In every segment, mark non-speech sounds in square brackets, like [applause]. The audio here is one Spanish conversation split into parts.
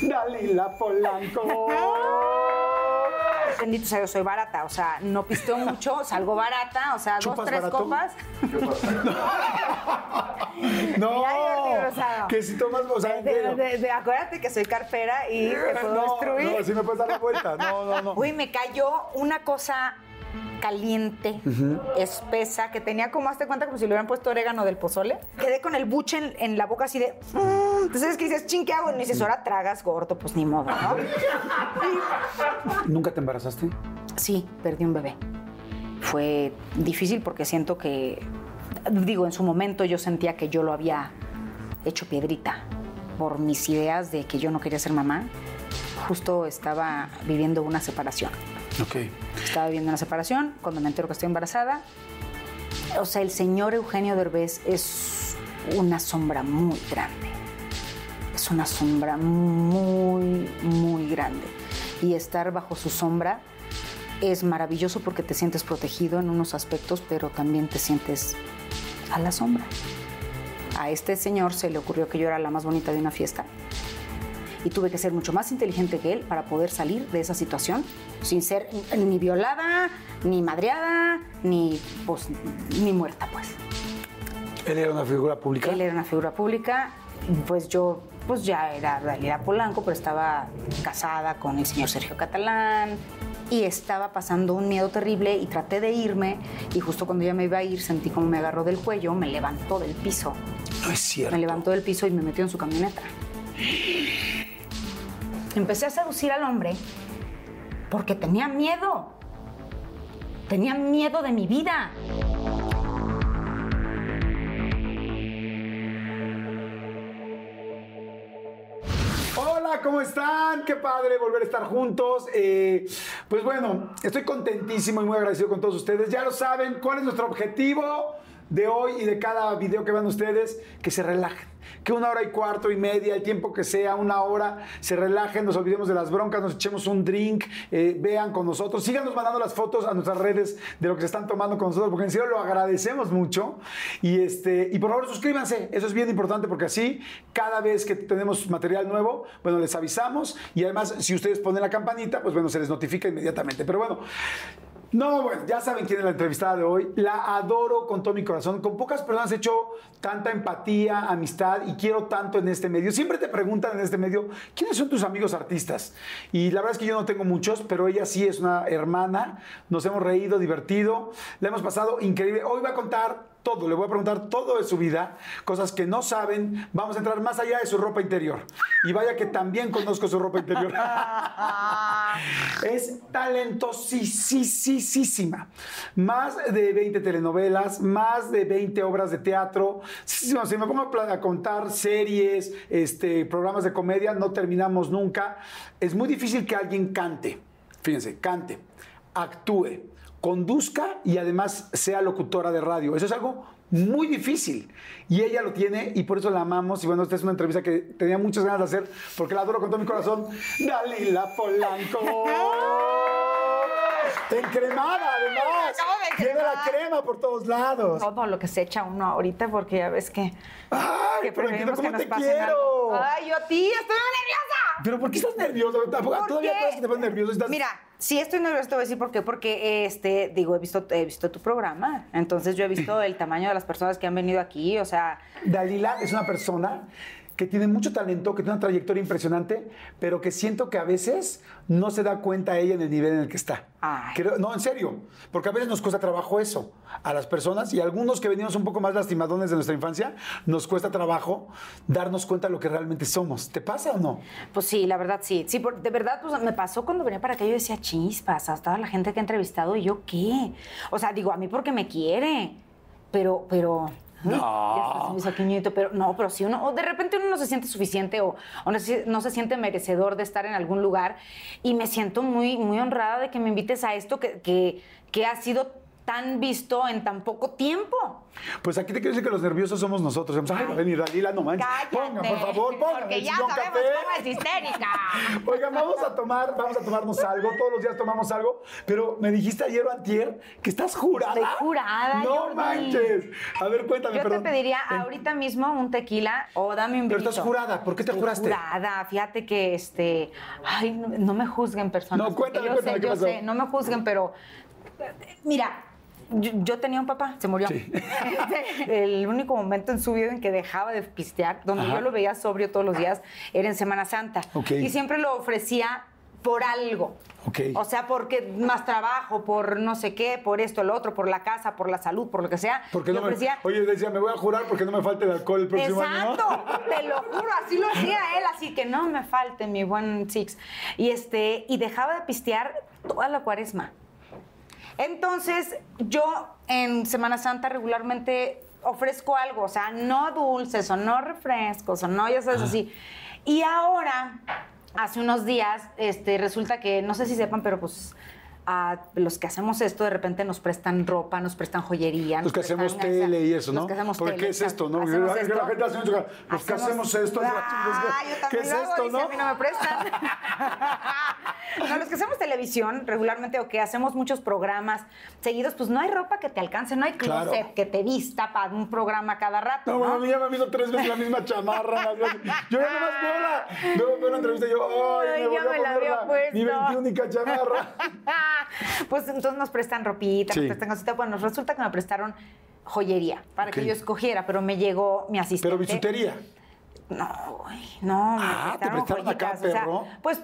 Dalila Polanco. [laughs] Bendito sea, yo soy barata, o sea, no pisteo mucho, salgo barata, o sea, dos, ¿Chupas tres barato? copas. [laughs] No, Rosado. que si tomas, o sea, De- serio. de- de- acuérdate que soy carpera y te [laughs] puedo no, destruir. no, si me puedes dar la vuelta. No, no, no. Uy, me cayó una cosa caliente, espesa, que tenía como, hazte cuenta, como si le hubieran puesto orégano del pozole. Quedé con el buche en, en la boca así de... Entonces, ¿qué dices? Chin, ¿qué hago? Y dices, ahora tragas gordo, pues ni modo, ¿no? [laughs] ¿Nunca te embarazaste? Sí, perdí un bebé. Fue difícil porque siento que, digo, en su momento yo sentía que yo lo había hecho piedrita por mis ideas de que yo no quería ser mamá. Justo estaba viviendo una separación. Ok. Estaba viviendo una separación cuando me entero que estoy embarazada. O sea, el señor Eugenio Derbez es una sombra muy grande. Es una sombra muy, muy grande. Y estar bajo su sombra es maravilloso porque te sientes protegido en unos aspectos, pero también te sientes a la sombra. A este señor se le ocurrió que yo era la más bonita de una fiesta y tuve que ser mucho más inteligente que él para poder salir de esa situación sin ser ni violada, ni madreada, ni, pues, ni muerta, pues. ¿Él era una figura pública? Él era una figura pública, pues yo pues ya era Dalila Polanco, pero estaba casada con el señor Sergio Catalán y estaba pasando un miedo terrible y traté de irme y justo cuando ya me iba a ir sentí como me agarró del cuello, me levantó del piso, No es cierto. me levantó del piso y me metió en su camioneta. Empecé a seducir al hombre porque tenía miedo. Tenía miedo de mi vida. Hola, ¿cómo están? Qué padre volver a estar juntos. Eh, pues bueno, estoy contentísimo y muy agradecido con todos ustedes. Ya lo saben, ¿cuál es nuestro objetivo de hoy y de cada video que vean ustedes? Que se relajen. Que una hora y cuarto y media, el tiempo que sea, una hora, se relajen, nos olvidemos de las broncas, nos echemos un drink, eh, vean con nosotros, síganos mandando las fotos a nuestras redes de lo que se están tomando con nosotros, porque en serio lo agradecemos mucho. Y, este, y por favor suscríbanse, eso es bien importante porque así cada vez que tenemos material nuevo, bueno, les avisamos y además si ustedes ponen la campanita, pues bueno, se les notifica inmediatamente. Pero bueno, no, bueno, ya saben quién es la entrevistada de hoy. La adoro con todo mi corazón. Con pocas personas he hecho tanta empatía, amistad y quiero tanto en este medio. Siempre te preguntan en este medio, ¿quiénes son tus amigos artistas? Y la verdad es que yo no tengo muchos, pero ella sí es una hermana. Nos hemos reído, divertido. La hemos pasado increíble. Hoy va a contar todo, le voy a preguntar todo de su vida, cosas que no saben. Vamos a entrar más allá de su ropa interior. Y vaya que también conozco su ropa interior. [laughs] es talentosísima. Más de 20 telenovelas, más de 20 obras de teatro. Si, si- me pongo a contar series, este, programas de comedia, no terminamos nunca. Es muy difícil que alguien cante. Fíjense, cante, actúe, conduzca y además sea locutora de radio. Eso es algo muy difícil. Y ella lo tiene y por eso la amamos. Y bueno, esta es una entrevista que tenía muchas ganas de hacer porque la adoro con todo mi corazón. Dalila Polanco. [laughs] Encremada, además. Tiene la crema por todos lados. Todo lo que se echa uno ahorita, porque ya ves que. Ay, que pero entiendo que cómo nos te quiero. algo. Ay, yo a ti, estoy nerviosa. Pero ¿por qué estás ¿Por Todavía puedes que te pones nervioso. Estás... Mira, si estoy nerviosa, te voy a decir por qué. Porque, este, digo, he visto, he visto tu programa. Entonces, yo he visto el tamaño de las personas que han venido aquí. O sea, Dalila es una persona que tiene mucho talento, que tiene una trayectoria impresionante, pero que siento que a veces no se da cuenta ella en el nivel en el que está. Creo- no, en serio, porque a veces nos cuesta trabajo eso a las personas y a algunos que venimos un poco más lastimadones de nuestra infancia, nos cuesta trabajo darnos cuenta de lo que realmente somos. ¿Te pasa o no? pues sí, la verdad sí. Sí, por- de verdad, pues me pasó cuando venía para acá. Yo decía, chispas, a toda la gente que he entrevistado. ¿Y yo qué? O sea, digo, a mí porque me quiere. Pero, pero. No. ya se me hizo pero no, pero si uno, o de repente uno no se siente suficiente o, o no, se, no se siente merecedor de estar en algún lugar y me siento muy, muy honrada de que me invites a esto que, que, que ha sido tan visto en tan poco tiempo. Pues aquí te quiero decir que los nerviosos somos nosotros. Ay, va a venir Dalila, no manches. Cállate, Ponga, por favor, ponga. Porque ya sabemos café. cómo es histérica. [laughs] Oigan, vamos a tomar, vamos a tomarnos algo. Todos los días tomamos algo. Pero me dijiste ayer o antier que estás jurada. Estoy jurada, No Jordi. manches. A ver, cuéntame, Yo perdón. te pediría En- ahorita mismo un tequila o dame un Pero vinito. estás jurada. ¿Por qué te Estoy juraste? jurada. Fíjate que, este... Ay, no, no me juzguen personas. No, cuéntame, yo cuéntame, sé, ¿qué yo pasó? sé, no me juzguen, pero... Mira, yo, yo tenía un papá, se murió. Sí. [laughs] El único momento en su vida en que dejaba de pistear, donde Ajá. yo lo veía sobrio todos los días, era en Semana Santa. Ok. Y siempre lo ofrecía por algo. O sea, porque más trabajo, por no sé qué, por esto, el otro, por la casa, por la salud, por lo que sea. Porque no me, ofrecía oye, decía, me voy a jurar porque no me falte el alcohol el próximo año. Exacto, ¿no? te lo juro, así lo hacía él, así que no me falte mi buen Six. Y este, y dejaba de pistear toda la cuaresma. Entonces, yo en Semana Santa regularmente ofrezco algo, o sea, no dulces o no refrescos o no, ya sabes, así. Y ahora, hace unos días, este, resulta que, no sé si sepan, pero pues a los que hacemos esto de repente nos prestan ropa, nos prestan joyería. Los que hacemos tele y eso, ¿no? Los que hacemos Porque tele, ¿qué es esto, no? Que la esto. gente hace mucho- los que hacemos esto, Ah, yo ¿qué es lo hago, esto, dice, no? A mí no me prestan. [laughs] no, los que hacemos televisión regularmente o que hacemos muchos programas seguidos, pues no hay ropa que te alcance, no hay Claro. closet que te vista para un programa cada rato. No, No, bueno, a mí ya me han visto tres veces la misma chamarra. Yo ya nomás veo la, veo, veo la entrevista y yo, ay, me ya voy a me la poner la- mi 21 chamarra. [laughs] [laughs] pues entonces nos prestan ropita, Sí. nos prestan cosita. Bueno, resulta que me prestaron joyería para que yo escogiera, pero me llegó mi asistente. Pero bisutería. No, güey, no, me Ah, ¿te prestaron acá, joyitas, o sea, perro? pues,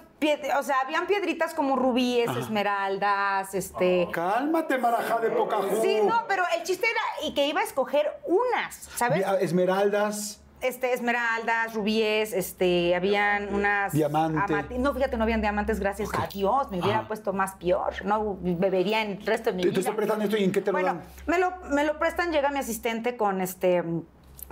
o sea, habían piedritas como rubíes, esmeraldas, este... Cálmate, marajá de poca. Sí, no, pero el chiste era y que iba a escoger unas, ¿sabes? Esmeraldas. Este, esmeraldas, rubíes, este, habían unas... Diamante. amati- No, fíjate, no habían diamantes, gracias a Dios. Me hubiera Ajá. puesto más peor. No bebería en el resto de mi Te, vida. te estoy prestando esto y en qué te lo Bueno, dan. me lo, me lo prestan, llega mi asistente con este,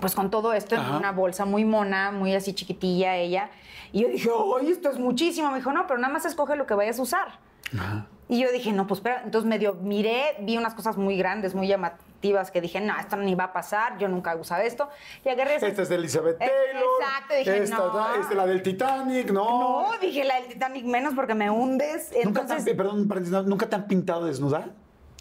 pues con todo esto en una bolsa muy mona, muy así chiquitilla ella. Y yo dije, ¡ay, esto es muchísimo! Me dijo, no, pero nada más escoge lo que vayas a usar. Y yo dije, no, pues espera. Entonces medio miré, vi unas cosas muy grandes, muy llamativas, que dije, no, esto ni va a pasar, yo nunca he usado esto. Y agarré esa- Esta es de Elizabeth Eh, Taylor. exacto, dije, esta, no. Esta es la del Titanic, no. No, dije la del Titanic menos porque me hundes. ¿Nunca, te han, Entonces, perdón, paréntesis, ¿nunca te han pintado desnuda?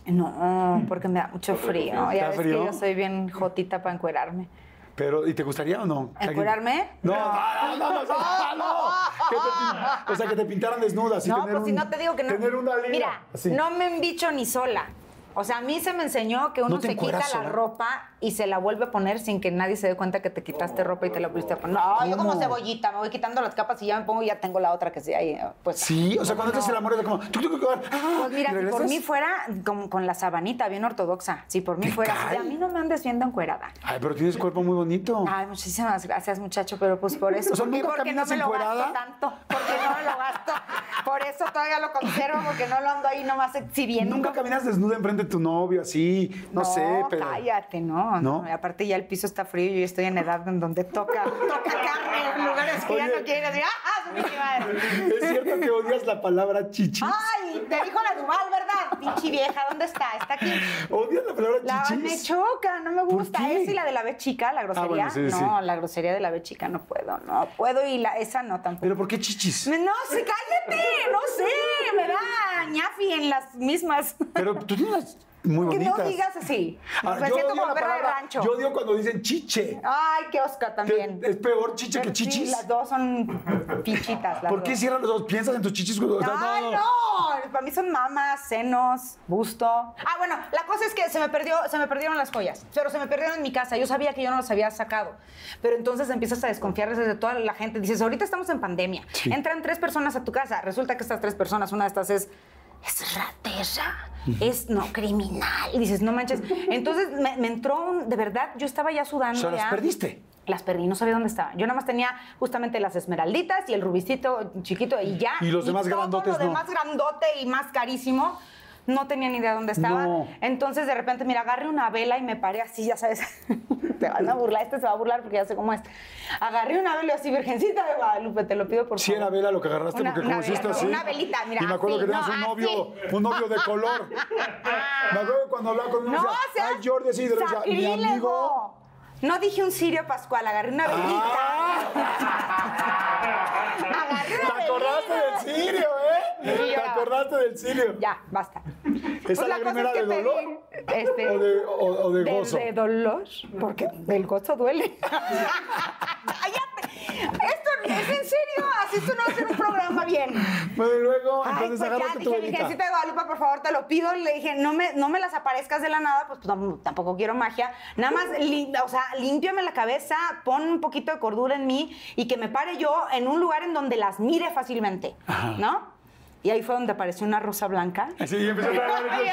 no, porque me da mucho frío. ¿Te Ya ves frío? que yo soy bien jotita para encuerarme. Pero, ¿y te gustaría o no? ¿Encuerarme? No, no, no, no, no, no. Que te pin- o sea, que te pintaran desnuda. No, tener pues si no te digo que no. Tener una liga. Mira, así. no me embicho ni sola. O sea, a mí se me enseñó que uno ¿No se quita la ropa y se la vuelve a poner sin que nadie se dé cuenta que te quitaste ropa y te la volviste a poner. No, yo como cebollita, me voy quitando las capas y ya me pongo y ya tengo la otra que sí ahí. Pues, Sí, o sea, cuando te haces el amor es como... ah, Pues mira, ¿y si por mí fuera como con la sabanita, bien ortodoxa. Si por mí ¿Te fuera a mí no me andes viendo encuerada. Ay, pero tienes cuerpo muy bonito. Ay, muchísimas gracias, muchacho, pero pues por eso. O sea, ¿Por porque no me lo gasto encuerada? tanto. Porque no me lo gasto. Por eso todavía lo conservo, porque no lo ando ahí nomás exhibiendo. Nunca caminas desnuda enfrente de tu novio, así, no, sé, pero... cállate, no, ¿No? no. Aparte ya el piso está frío y yo estoy en edad en donde toca, toca carne en lugares que ya no quieren decir, ¡ah, pinche madre! Es cierto que odias la palabra chichis. ¡Ay! Te dijo la Duval, ¿verdad? Pinche vieja, ¿dónde está? Está aquí. ¿Odias la palabra La me chichis? choca, no me gusta. Esa y la de la B chica, la grosería. bueno, sí, sí. no, la grosería de la B chica no puedo, no puedo y la, esa no tampoco. ¿Pero por qué chichis? No sé, cállate, no sé, me da ñafi en las mismas. Pero tú tienes muy que bonitas. no digas así. Ahora, me yo siento como perra de rancho. Yo odio cuando dicen chiche. Ay, qué osca también. ¿Es peor chiche que Pero sí, chichis? las dos son pichitas. las ¿Por qué dos. cierran los dos? ¿Piensas en tus chichis? O sea, Ay, no. Para mí son mamas, senos, busto. Ah, bueno, la cosa es que se me perdió, se me perdieron las joyas, pero se me perdieron en mi casa. Yo sabía que yo no las había sacado. Pero entonces empiezas a desconfiar desde toda la gente. Dices, ahorita estamos en pandemia. Sí. Entran tres personas a tu casa. Resulta que estas tres personas, una de estas es es ratera, es no criminal. Y dices, no manches. Entonces me, me entró un, de verdad, yo estaba ya O sudando. sea, las perdiste. Las perdí, no sabía dónde estaban. Yo nada más tenía justamente las esmeralditas y el rubicito chiquito y ya. Y los demás todo grandotes lo no. demás grandote y más carísimo no tenía ni idea dónde estaba. No. Entonces de repente, mira, agarré una vela y me paré así, ya sabes, [laughs] te van a burlar, este se va a burlar porque ya sé cómo es. Agarré una vela y así, Virgencita de Guadalupe, te lo pido por Si favor. era vela lo que agarraste Una- porque una conociste vela, así. una velita, mira, Y me acuerdo así, que tenías no, un novio, así. un novio de color. [laughs] me acuerdo cuando hablaba con uno No, decía, seas ay Jordi, así, de mi amigo. No dije un sirio pascual, agarré una velita. [laughs] agarré ¿Te una acordaste velita. del sirio, eh? Sí, ¿Te lloraba. Acordaste del sirio? Ya, basta. ¿Esa Pues la lágrima cosa era es que de dolor? este, ¿O de, o- o de de, gozo? de dolor, porque el gozo duele. [laughs] Esto es en serio, así tú no vas a hacer un programa bien. Bueno, y luego, Ay, entonces pues ya, agarraste tu dije. Virgencita de Guadalupe, por favor, te lo pido. Le dije, no me, no me las aparezcas de la nada, pues, tam- tampoco quiero magia. Nada más, li- o sea, límpiame la cabeza, pon un poquito de cordura en mí y que me pare yo en un lugar en donde las mire fácilmente, ¿no? Y ahí fue donde apareció una rosa blanca. Así, y empezó a Y el aire,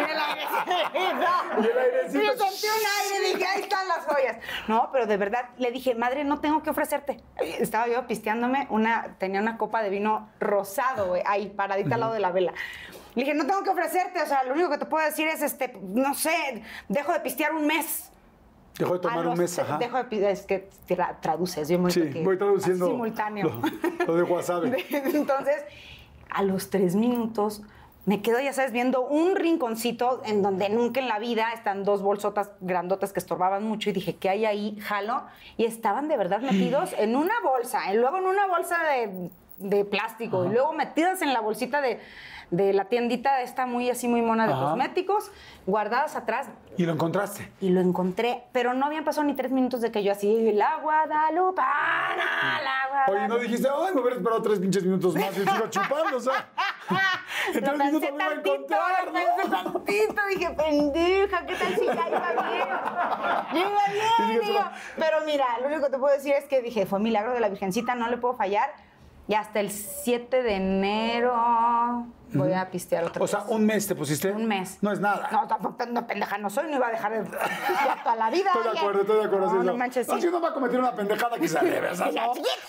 y el airecito. Y el airecito. Y yo sentí un aire y dije, ahí están las joyas. No, pero de verdad le dije, madre, no tengo que ofrecerte. Estaba yo pisteándome una, tenía una copa de vino rosado, güey, ahí paradita al lado de la vela. Le dije, no tengo que ofrecerte, o sea, lo único que te puedo decir es, este, no sé, dejo de pistear un mes. Dejó de tomar un mes, ajá. Dejo de pistear, es que tra- traduces, yo muy Sí, voy traduciendo simultáneo. lo- lo de wasabi. [laughs] Entonces, a los tres minutos me quedo, ya sabes, viendo un rinconcito en donde nunca en la vida están dos bolsotas grandotas que estorbaban mucho y dije, ¿qué hay ahí? Jalo. Y estaban de verdad metidos en una bolsa, y luego en una bolsa de, de plástico, y luego metidas en la bolsita de, de la tiendita esta muy así, muy mona de Ajá. cosméticos, guardadas atrás. Y lo encontraste. Y lo encontré, pero no habían pasado ni tres minutos de que yo así, la Guadalupana, la Guadalupe. Oye, no dijiste, ay, me hubiera esperado tres pinches minutos más y sigo chupando, o sea. En [laughs] tres minutos me iba a encontrar, pensé tantito, dije, pendeja, ¿qué tal si ya iba bien? Ya iba bien, digo. Pero mira, lo único que te puedo decir es que dije, fue milagro de la Virgencita, no le puedo fallar. Y hasta el 7 de enero voy a pistear otra O vez. sea, un mes te pusiste. Un mes. No es nada. No, tampoco no, pendeja no soy, no iba a dejar de pistear toda la vida. Estoy de acuerdo, estoy de acuerdo. No, sí, no no. manches, No, sí. si uno va a cometer una pendejada que se debe, [laughs] ¿no?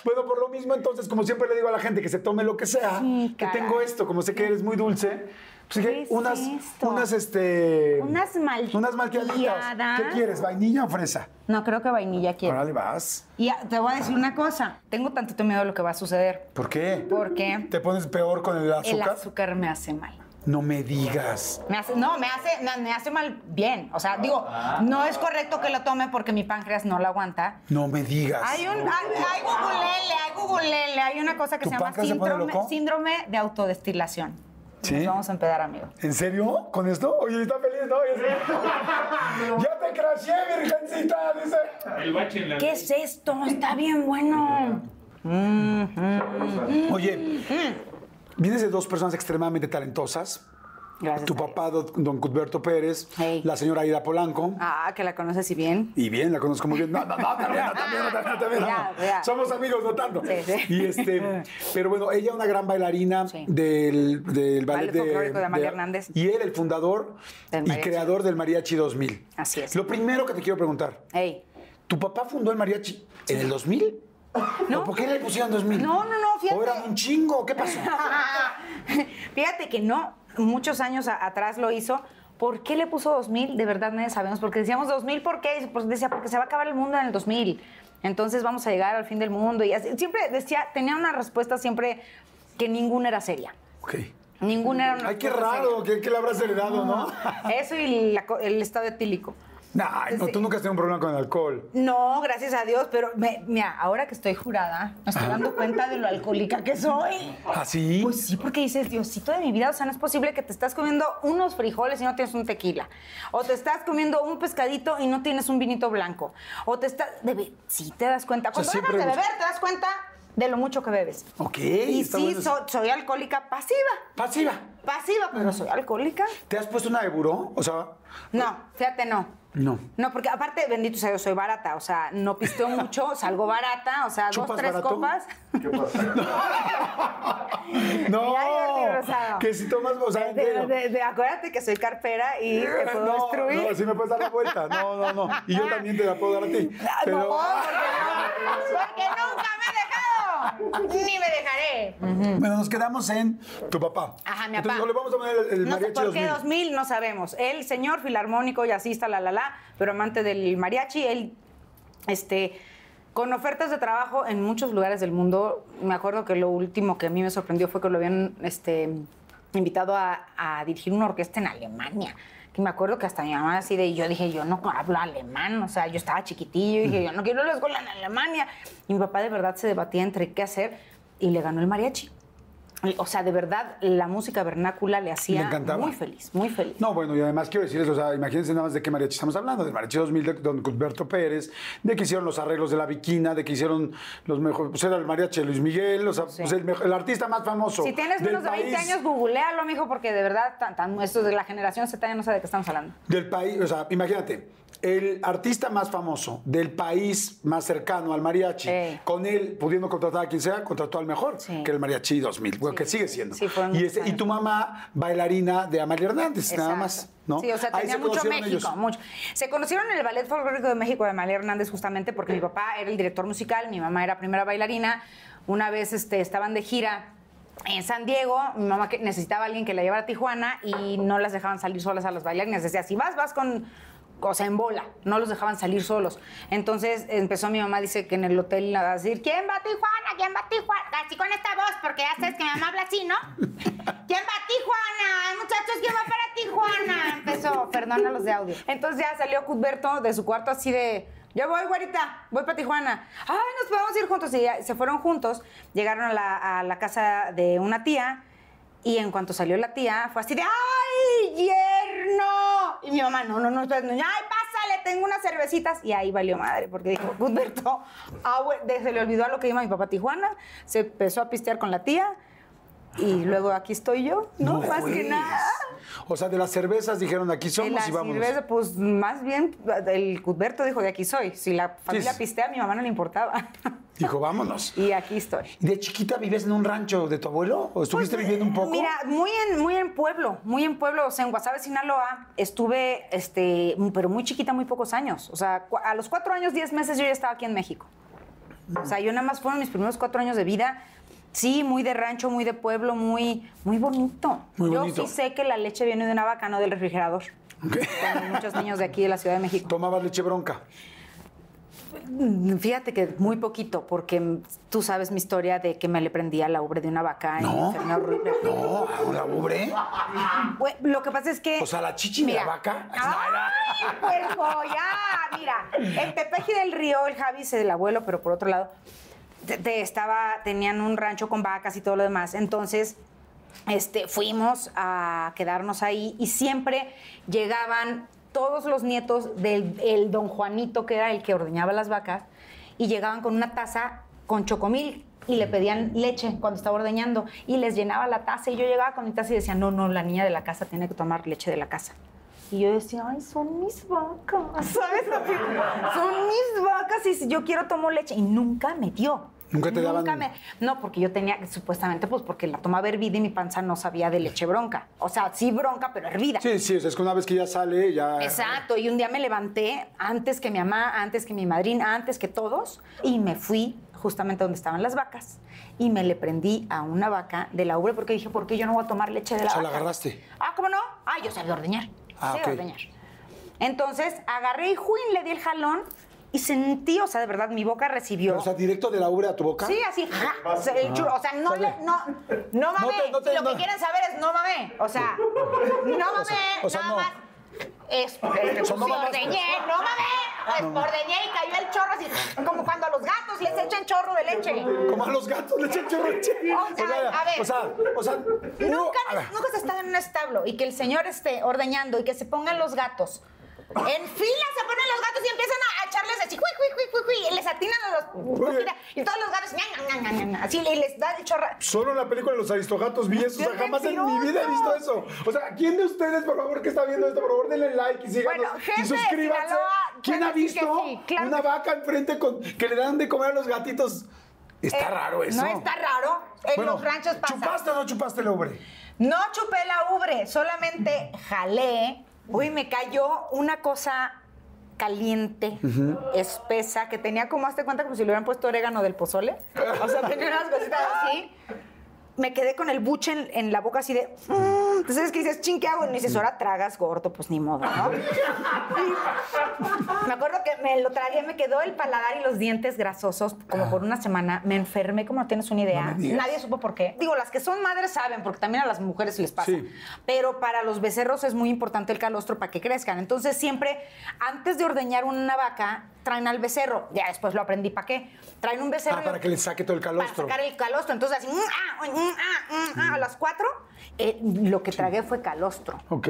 Bueno, por lo mismo, entonces, como siempre le digo a la gente que se tome lo que sea, Sí, que tengo esto, como sé que eres muy dulce, pues ¿Qué es unas, esto? unas, este... Unas malteadas. Unas malteaditas. ¿Qué quieres, vainilla o fresa? No, creo que vainilla quiero. Órale, vas. Y te voy a decir una cosa. Tengo tantito miedo de lo que va a suceder. ¿Por qué? Porque ¿Te pones peor con el el azúcar? azúcar me hace mal. No me digas. Me hace, no, me hace, me, me hace mal bien. O sea, digo, no es correcto que lo tome porque mi páncreas no lo aguanta. No me digas. Hay un, hay, hay googlele, hay googlele, hay una cosa que ¿Tu se llama se síndrome, loco? síndrome de autodestilación. ¿Sí? Nos vamos a empedar, amigo. ¿En serio? ¿Con esto? Oye, está feliz, ¿no? [laughs] Ya te crasheé, virgencita, dice. El bache en la ¿Qué es esto? Está bien bueno. Oye, vienes de dos personas extremadamente talentosas. Gracias. Tu papá, do- don Cudberto Pérez, Hey. la señora Aida Polanco. Ah, que la conoces y bien. Y bien, la conozco muy bien. No, no, no, [laughs] también, no, también, no, también, no, también, no. Ya, ya. Somos amigos, no tanto. Sí, sí. Y este, [laughs] pero bueno, ella una gran bailarina Sí. del, del ballet folclórico de Amalia Hernández. Y él, el fundador y creador del Mariachi 2000. Así es. Lo primero que te quiero preguntar, Ey. ¿tu papá fundó el mariachi en el 2000? No. ¿O ¿Por qué le pusieron 2000? No, no, no, fíjate. ¿O era un chingo? ¿Qué pasó? [laughs] Fíjate que no, muchos años a- atrás lo hizo. ¿Por qué le puso 2000? De verdad nadie sabemos. Porque decíamos 2000, ¿por qué? Pues decía, porque se va a acabar el mundo en el 2000. Entonces vamos a llegar al fin del mundo. Y así- siempre decía, tenía una respuesta siempre que ninguna era seria. Ok. Ninguna era una Ay, qué raro, que, que le habrás heredado, ¿no? Eso y la el estado etílico. No, tú nunca has tenido un problema con el alcohol. No, gracias a Dios, pero me- mira, ahora que estoy jurada, me estoy dando cuenta de lo alcohólica que soy. ¿Ah, sí? Pues sí, porque dices, Diosito de mi vida, o sea, no es posible que te estás comiendo unos frijoles y no tienes un tequila. O te estás comiendo un pescadito y no tienes un vinito blanco. O te estás... Debe, sí, te das cuenta. Cuando dejas de beber, te das cuenta de lo mucho que bebes. Ok, Y sí, so- soy alcohólica pasiva. Pasiva. Pasiva, pero soy alcohólica. ¿Te has puesto una de buró? O sea, No, fíjate, no. No. No, porque aparte, bendito sea Dios, soy barata. O sea, no pisteo mucho, [laughs] salgo barata. O sea, dos, ¿Chupas tres barato? copas. [laughs] No, Mira, Jordi Rosado. que si tomas, o sea, De- de- de- acuérdate que soy carpera y [laughs] te puedo no, destruir. no, si me puedes dar la vuelta. No, no, no. Y yo también te la puedo dar a ti. Ah, Pero, No, porque, no, porque nunca me Ni me dejaré. Bueno, nos quedamos en tu papá. Ajá, mi Entonces, papá. le vamos a poner el, el no sé por qué 2000. 2000, no sabemos. Él, señor filarmónico, jazzista, la, la, la, pero amante del mariachi, él, este, con ofertas de trabajo en muchos lugares del mundo. Me acuerdo que lo último que a mí me sorprendió fue que lo habían, este, invitado a, a dirigir una orquesta en Alemania. Que me acuerdo que hasta mi mamá así de, yo dije, yo no hablo alemán, o sea, yo estaba chiquitillo y dije, yo no quiero la escuela en Alemania. Y mi papá de verdad se debatía entre qué hacer y le ganó el mariachi. O sea, de verdad, la música vernácula le hacía Le muy feliz, muy feliz. No, bueno, y además quiero decirles, o sea, imagínense nada más de qué mariachi estamos hablando, del mariachi 2000 de don Cuthberto Pérez, de que hicieron los arreglos de la Viquina, de que hicieron los mejores, pues era el mariachi de Luis Miguel, o sea, Sí. pues el, mejor- el artista más famoso Si tienes del menos de 20 país, años, googlealo, mijo, porque de verdad, tan, tan- esto de la generación Z ya no sabe de qué estamos hablando. del país, o sea, imagínate, el artista más famoso del país más cercano al mariachi, Sí. con él pudiendo contratar a quien sea, contrató al mejor, Sí. que el mariachi 2000, bueno, que sigue siendo. Y, y tu mamá, bailarina de Amalia Hernández, nada más, ¿no? Sí, o sea, tenía se mucho México, ellos. mucho. Se conocieron en el Ballet Folclórico de México de Amalia Hernández justamente porque mi papá era el director musical, mi mamá era primera bailarina. Una vez este, estaban de gira en San Diego, mi mamá necesitaba a alguien que la llevara a Tijuana y no las dejaban salir solas a las bailarinas. Decía, si vas, vas con... O sea, en bola, no los dejaban salir solos. Entonces empezó mi mamá, dice que en el hotel a decir, ¿quién va a Tijuana? ¿Quién va a Tijuana? Así con esta voz, porque ya sabes que mi mamá habla así, ¿no? [laughs] ¿Quién va a Tijuana? Muchachos, ¿quién va para Tijuana? Empezó, perdona los de audio. Entonces ya salió Cuthberto de su cuarto así de, yo voy, güerita, voy para Tijuana. Ay, nos podemos ir juntos. Y ya se fueron juntos, llegaron a la, a la casa de una tía y en cuanto salió la tía, fue así de, ¡ay, yerno! Y mi mamá, no, no, no, no, ¡ay, pásale, tengo unas cervecitas! Y ahí valió madre, porque dijo, Cuthberto, ah, se le olvidó a lo que iba mi papá Tijuana, se empezó a pistear con la tía y luego aquí estoy yo, ¿no? Más que nada. O sea, de las cervezas dijeron aquí De somos y cerveza, pues más bien el Cuthberto dijo de aquí soy. Si la familia sí. pistea, a mi mamá no le importaba. [laughs] Dijo, vámonos. y aquí estoy. ¿Y de chiquita vives en un rancho de tu abuelo? ¿O estuviste viviendo un poco? Pues, Mira, muy en, muy en pueblo, muy en pueblo, o sea, en Guasave, Sinaloa, estuve, este, pero muy chiquita, muy pocos años. O sea, a los cuatro años, diez meses yo ya estaba aquí en México. O sea, yo nada más fueron mis primeros cuatro años de vida. Sí, muy de rancho, muy de pueblo, muy, muy bonito. Muy yo sí sé que la leche viene de una vaca, no del refrigerador. Como muchos niños de aquí de la Ciudad de México. ¿Tomabas leche bronca? Fíjate que muy poquito, porque tú sabes mi historia de que me le prendía la ubre de una vaca y me No. enfermé horrible. No, ¿a la ubre? Lo que pasa es que. O sea, la chichi de la vaca. ¡Ay, puerco! [laughs] Ya, mira. En Tepeji del Río, el Javi es el abuelo, pero por otro lado, te estaba, tenían un rancho con vacas y todo lo demás. Entonces, este, fuimos a quedarnos ahí y siempre llegaban todos los nietos del el don Juanito, que era el que ordeñaba las vacas, y llegaban con una taza con chocomil y le pedían leche cuando estaba ordeñando y les llenaba la taza y yo llegaba con mi taza y decía, no, no, la niña de la casa tiene que tomar leche de la casa. Y yo decía, ay, son mis vacas, ¿sabes? Son mis vacas y si yo quiero tomo leche. Y nunca me dio. Nunca te daban- me- No, porque yo tenía, supuestamente, pues porque la tomaba hervida y mi panza no sabía de leche bronca. O sea, sí bronca, pero hervida. Sí, sí, o sea, es que una vez que ya sale, ya... Exacto, y un día me levanté antes que mi mamá, antes que mi madrina, antes que todos, y me fui justamente donde estaban las vacas y me le prendí a una vaca de la ubre porque dije, ¿por qué yo no voy a tomar leche de la O sea, vaca? la agarraste. Ah, ¿cómo no? Ah, yo sabía ordeñar. Ah, sabía ok. ordeñar. Entonces agarré y juin, le di el jalón y sentí, o sea, de verdad, mi boca recibió. O sea, directo de la ubre a tu boca. Sí, así, ja, o sea, el churro, o sea, no, le, no, no mamé. No te- no te- Si lo no. que quieren saber es no mamé. O sea, no [laughs] mamé, o sea, nada no. más. Es, este, O sea, no ordeñé, no mamé. Pues, ordeñé y cayó el chorro así, como cuando a los gatos les echan chorro de leche. Como a los gatos le echan chorro de leche. O sea, a ver. O sea, o sea... Nunca, nunca se está en un establo y que el señor esté ordeñando y que se pongan los gatos. En fila se ponen los gatos y empiezan a, a echarles así, ¡cui, cui, cui, cui, cui! y les atinan a los... Oye. Y todos los gatos, así y les da el chorro. Solo en la película de los aristogatos vi eso. O sea, ¡Qué jamás en mi vida he visto eso. O sea, ¿quién de ustedes, por favor, que está viendo esto, por favor, denle like y síganos Bueno, gente y suscríbanse? Sinaloa ¿Quién ha visto sí, claro una que vaca enfrente con que le dan de comer a los gatitos? Está Eh, raro eso. No está raro. En Bueno, los ranchos pasa. ¿Chupaste o no chupaste la ubre? No chupé la ubre, solamente jalé. Uy, me cayó una cosa caliente, espesa, que tenía como, hazte cuenta, como si le hubieran puesto orégano del pozole. O sea, tenía unas cositas así. Me quedé con el buche en, en la boca así de. "Mm". Entonces, que dices, ching, ¿qué hago? Y me dices, ahora tragas gordo, pues ni modo, ¿no? Me acuerdo que me lo tragué, me quedó el paladar y los dientes grasosos como por una semana. Me enfermé, como no tienes una idea. No. Nadie supo por qué. Digo, las que son madres saben, porque también a las mujeres les pasa. Sí. Pero para los becerros es muy importante el calostro para que crezcan. Entonces, siempre, antes de ordeñar una vaca, traen al becerro. Ya después lo aprendí para qué. Traen un becerro. Ah, para que le saque todo el calostro. Para sacar el calostro. Entonces, así, mm, ah, mm, ah, mm, ah, a las cuatro, eh, lo que tragué fue calostro. Ok.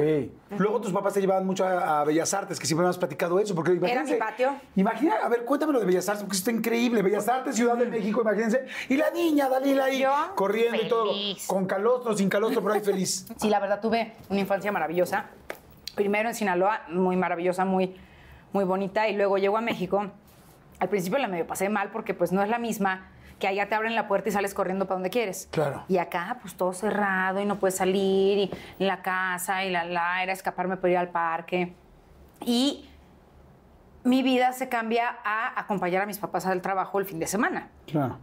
Luego tus papás te llevaban mucho a, a Bellas Artes, que siempre me has platicado eso. Porque imagínense, mi patio. Imagina, a ver, cuéntame lo de Bellas Artes, porque está increíble. Bellas Artes, Ciudad de México, imagínense. Y la niña, Dalila ahí, Yo, corriendo y todo. Con calostro, sin calostro, pero ahí feliz. [laughs] Sí, la verdad tuve una infancia maravillosa. Primero en Sinaloa, muy maravillosa, muy, muy bonita, y luego llego a México. Al principio la medio pasé mal porque pues no es la misma que allá te abren la puerta y sales corriendo para donde quieres. Claro. Y acá pues todo cerrado y no puedes salir y la casa y la la era escaparme por ir al parque. Y mi vida se cambia a acompañar a mis papás al trabajo el fin de semana Claro.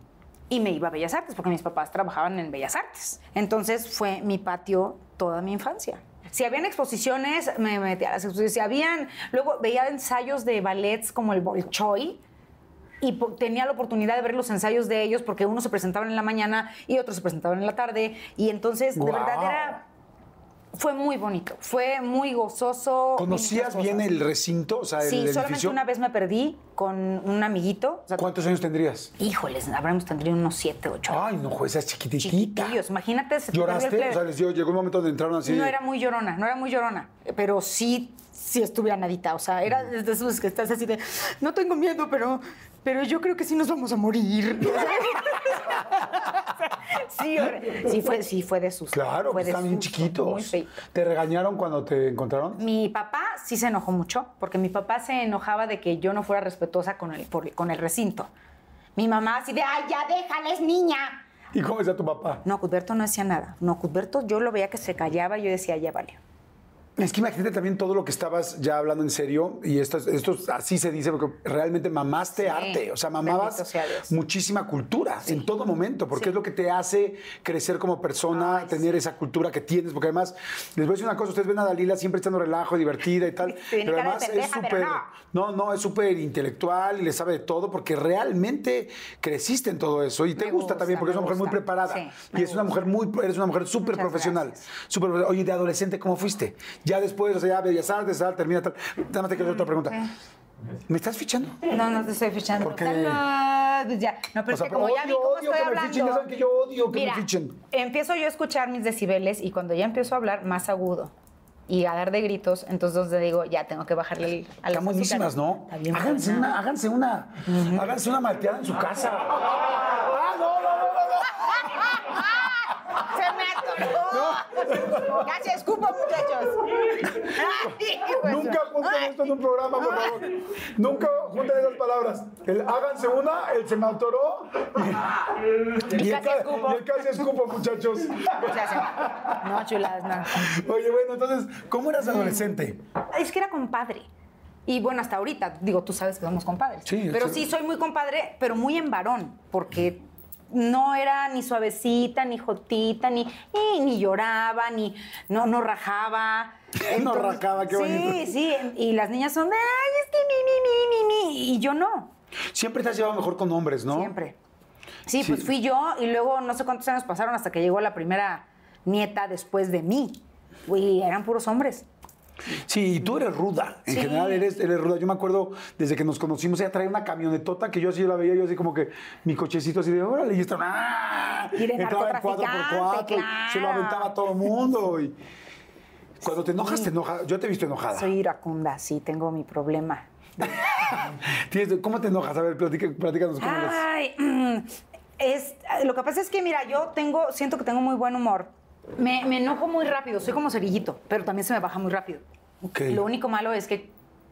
y me iba a Bellas Artes porque mis papás trabajaban en Bellas Artes. Entonces fue mi patio toda mi infancia. Si habían exposiciones, me metía a las exposiciones. Si habían, luego veía ensayos de ballets como el Bolshoi y tenía la oportunidad de ver los ensayos de ellos porque unos se presentaban en la mañana y otros se presentaban en la tarde. Y entonces, de verdad, era... Fue muy bonito, fue muy gozoso. ¿Conocías bien el recinto? O sea, el Sí, solamente una vez me perdí con un amiguito. O sea, ¿Cuántos años tendrías? Híjoles, habremos tendría unos siete, ocho años. Ay, no, juez, es chiquititita. Chiquitillos. Imagínate. se te perdió el ¿Lloraste? O sea, les dio- llegó un momento donde entraron así. no era muy llorona, no era muy llorona, pero sí, sí estuve anadita. O sea, era de esos que estás así de, no tengo miedo, pero, pero yo creo que sí nos vamos a morir. [laughs] sí, sí fue, sí fue de sus. Claro, fue de están bien chiquitos. ¿Te regañaron cuando te encontraron? Mi papá sí se enojó mucho, porque mi papá se enojaba de que yo no fuera respetuosa con el, por- con el recinto. Mi mamá así de, ay, ya déjala, es niña. ¿Y cómo decía tu papá? No, Cudberto no hacía nada. No, Cudberto yo lo veía que se callaba y yo decía, ya vale. Es que imagínate también todo lo que estabas ya hablando en serio, y esto, es- esto es- así se dice, porque realmente mamaste Sí. arte, o sea, mamabas muchísima cultura en todo momento, porque Sí. es lo que te hace crecer como persona, Ay, tener esa cultura que tienes, porque además, les voy a decir una cosa, ustedes ven a Dalila siempre echando relajo, divertida y tal, [laughs] pero además es pendeja, súper, no, no, es súper intelectual y le sabe de todo, porque realmente creciste en todo eso, y te Me gusta, gusta, también, porque es una mujer muy preparada, y es una mujer muy, eres una mujer súper profesional. profesional. Oye, de adolescente, ¿cómo fuiste? Ya después, o sea, ya Bellas Artes, tal, termina tal. Nada más te quiero hacer otra pregunta. ¿Me estás fichando? No, no te estoy fichando. ¿Por qué? No, pues ya. No, pero O sea, es que como ya vi odio, cómo odio estoy que me hablando. fichen, ya saben que yo odio que me Mira, fichen. empiezo yo a escuchar mis decibeles y cuando ya empiezo a hablar más agudo y a dar de gritos, entonces donde digo, ya tengo que bajarle el, a las Están buenísimas, ¿no? Está bien háganse, buena. una, háganse una, háganse una malteada en su casa. [laughs] ¡Ah, no, no! ¡Se me atoró! ¡Casi escupo, muchachos! Ay, pues, Nunca junten esto en un programa, por favor. Nunca junten esas palabras. El háganse una, el se me atoró y, y el, casi ca- escupo. y el casi escupo, muchachos. Se- No, chuladas, no. Oye, bueno, entonces, ¿cómo eras adolescente? Es que era compadre. Y bueno, hasta ahorita, digo, tú sabes que somos compadres. Sí, pero sí. sí, soy muy compadre, pero muy en varón, porque no era ni suavecita, ni jotita, ni, ni, ni lloraba, ni no, no rajaba. [laughs] No rajaba, qué sí, bonito. Sí, y las niñas son de, ay, es que mi, mi, mi, mi, mi. Y yo no, Siempre te has llevado mejor con hombres, ¿no? siempre. Sí, Sí. pues fui yo y luego no sé cuántos años pasaron hasta que llegó la primera nieta después de mí. Y eran puros hombres. Sí, y tú eres ruda. En Sí. general eres, eres ruda. Yo me acuerdo desde que nos conocimos, ella traía una camionetota que yo así la veía, yo así como que mi cochecito así de órale, y estaba. ¡ah! Y Entraba en narcotraficante, 4x4, y se lo aventaba a todo el mundo. Y cuando te enojas, te enojas. Yo te he visto enojada. Soy iracunda, sí, tengo mi problema. [laughs] ¿Cómo te enojas? A ver, platica- platícanos cómo. Ay, mm, es, lo que pasa es que, mira, yo tengo, siento que tengo muy buen humor. Me, me enojo muy rápido, soy como cerillito, pero también se me baja muy rápido. Ok. Lo único malo es que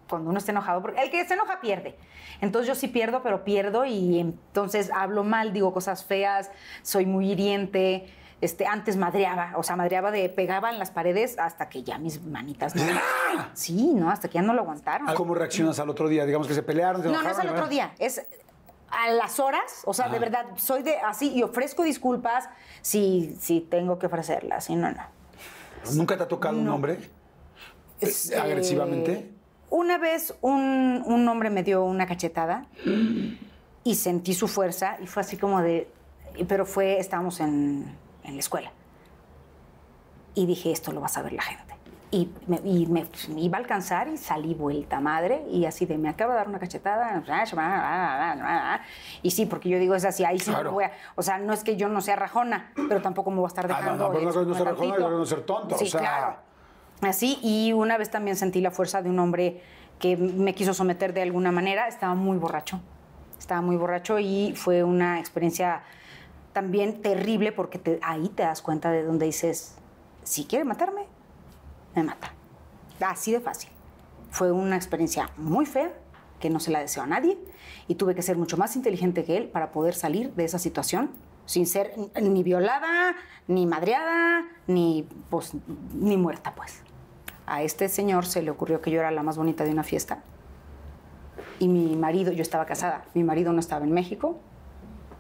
cuando uno está enojado, porque el que se enoja pierde. Entonces yo sí pierdo, pero pierdo y entonces hablo mal, digo cosas feas, soy muy hiriente, Este, antes madreaba, o sea, madreaba de pegaba en las paredes hasta que ya mis manitas no. ¡Ah! Sí, no, hasta que ya no lo aguantaron. ¿Cómo reaccionas al otro día? Digamos que se pelearon, se No, no es al otro día, es a las horas, o sea, de verdad, soy de así y ofrezco disculpas si, si tengo que ofrecerlas, y no, no. ¿Nunca te ha tocado un hombre? Es, Eh, ¿Agresivamente? eh, una vez un, un hombre me dio una cachetada y sentí su fuerza y fue así como de... Pero fue, estábamos en, en la escuela. Y dije, esto lo va a saber la gente. Y, me, y me- me iba a alcanzar y salí vuelta madre y así de, me acaba de dar una cachetada. Y sí, porque yo digo, es así, ahí sí no Claro. voy a... O sea, no es que yo no sea rajona, pero tampoco me voy a estar Ah, no, dejando... no, pero una cosa es no ser rajona y no ser tonto, o sea. claro. Así, y una vez también sentí la fuerza de un hombre que me quiso someter de alguna manera. Estaba muy borracho. Estaba muy borracho y fue una experiencia también terrible porque te- ahí te das cuenta de donde dices, si quiere matarme, me mata. Así de fácil. Fue una experiencia muy fea que no se la deseo a nadie y tuve que ser mucho más inteligente que él para poder salir de esa situación sin ser ni violada, ni madreada, ni, pues, ni muerta, pues. A este señor se le ocurrió que yo era la más bonita de una fiesta y mi marido, yo estaba casada, mi marido no estaba en México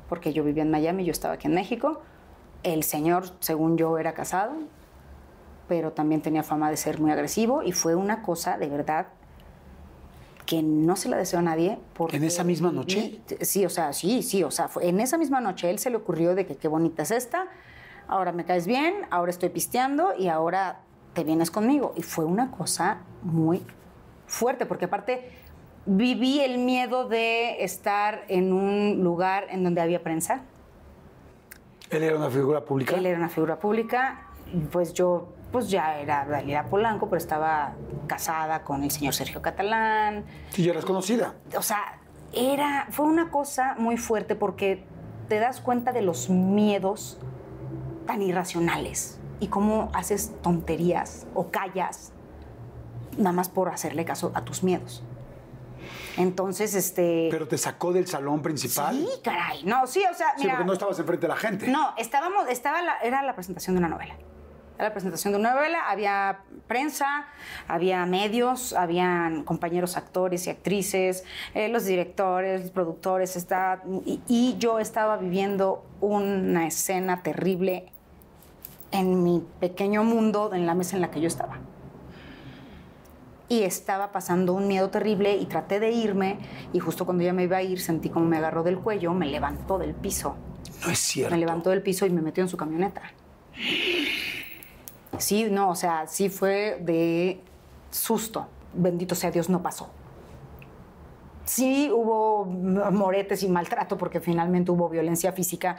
porque yo vivía en Miami, yo estaba aquí en México. El señor, según yo, era casado, pero también tenía fama de ser muy agresivo y fue una cosa de verdad que no se la deseo a nadie. Porque ¿En esa misma noche? Sí, o sea, sí, sí, o sea, fue- en esa misma noche él se le ocurrió de que qué bonita es esta, ahora me caes bien, ahora estoy pisteando y ahora te vienes conmigo. Y fue una cosa muy fuerte, porque aparte viví el miedo de estar en un lugar en donde había prensa. ¿Él era una figura pública? Él era una figura pública, pues yo pues ya era Dalila Polanco, pero estaba casada con el señor Sergio Catalán. Sí, ya eras conocida. O sea, era, fue una cosa muy fuerte porque te das cuenta de los miedos tan irracionales y cómo haces tonterías o callas nada más por hacerle caso a tus miedos. Entonces, este... Pero te sacó del salón principal. sí, caray. No, sí, o sea, Sí, mira... porque no estabas enfrente de la gente. No, estábamos, estaba la- era la presentación de una novela. Era la presentación de una novela, había prensa, había medios, habían compañeros actores y actrices, eh, los directores, los productores, está, y, y yo estaba viviendo una escena terrible en mi pequeño mundo, en la mesa en la que yo estaba. Y estaba pasando un miedo terrible y traté de irme y justo cuando ya me iba a ir sentí como me agarró del cuello, me levantó del piso. No es cierto. Me levantó del piso y me metió en su camioneta. Sí, no, o sea, sí fue de susto. Bendito sea Dios, no pasó. Sí hubo moretes y maltrato porque finalmente hubo violencia física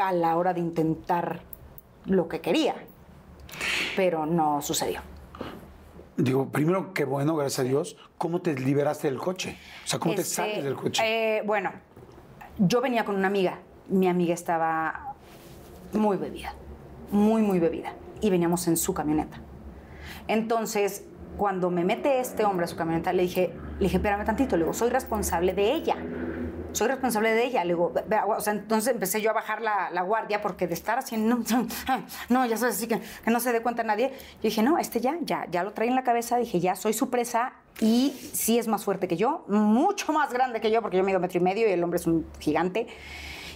a la hora de intentar lo que quería, pero no sucedió. Digo, primero, qué bueno, gracias a Dios. ¿Cómo te liberaste del coche? O sea, ¿cómo te Este, sales del coche? eh, bueno, yo venía con una amiga. Mi amiga estaba muy bebida, muy, muy bebida. Y veníamos en su camioneta. Entonces, cuando me mete este hombre a su camioneta, le dije, le dije, espérame tantito. Le digo, soy responsable de ella. Soy responsable de ella. Le digo, "Ve- ve, o sea, entonces empecé yo a bajar la, la guardia porque de estar así, no, [laughs] no, ya sabes, así que, que no se dé cuenta nadie. Yo dije, no, este ya, ya, ya lo trae en la cabeza. Dije, ya, soy su presa y sí es más fuerte que yo, mucho más grande que yo, porque yo mido metro y medio y el hombre es un gigante.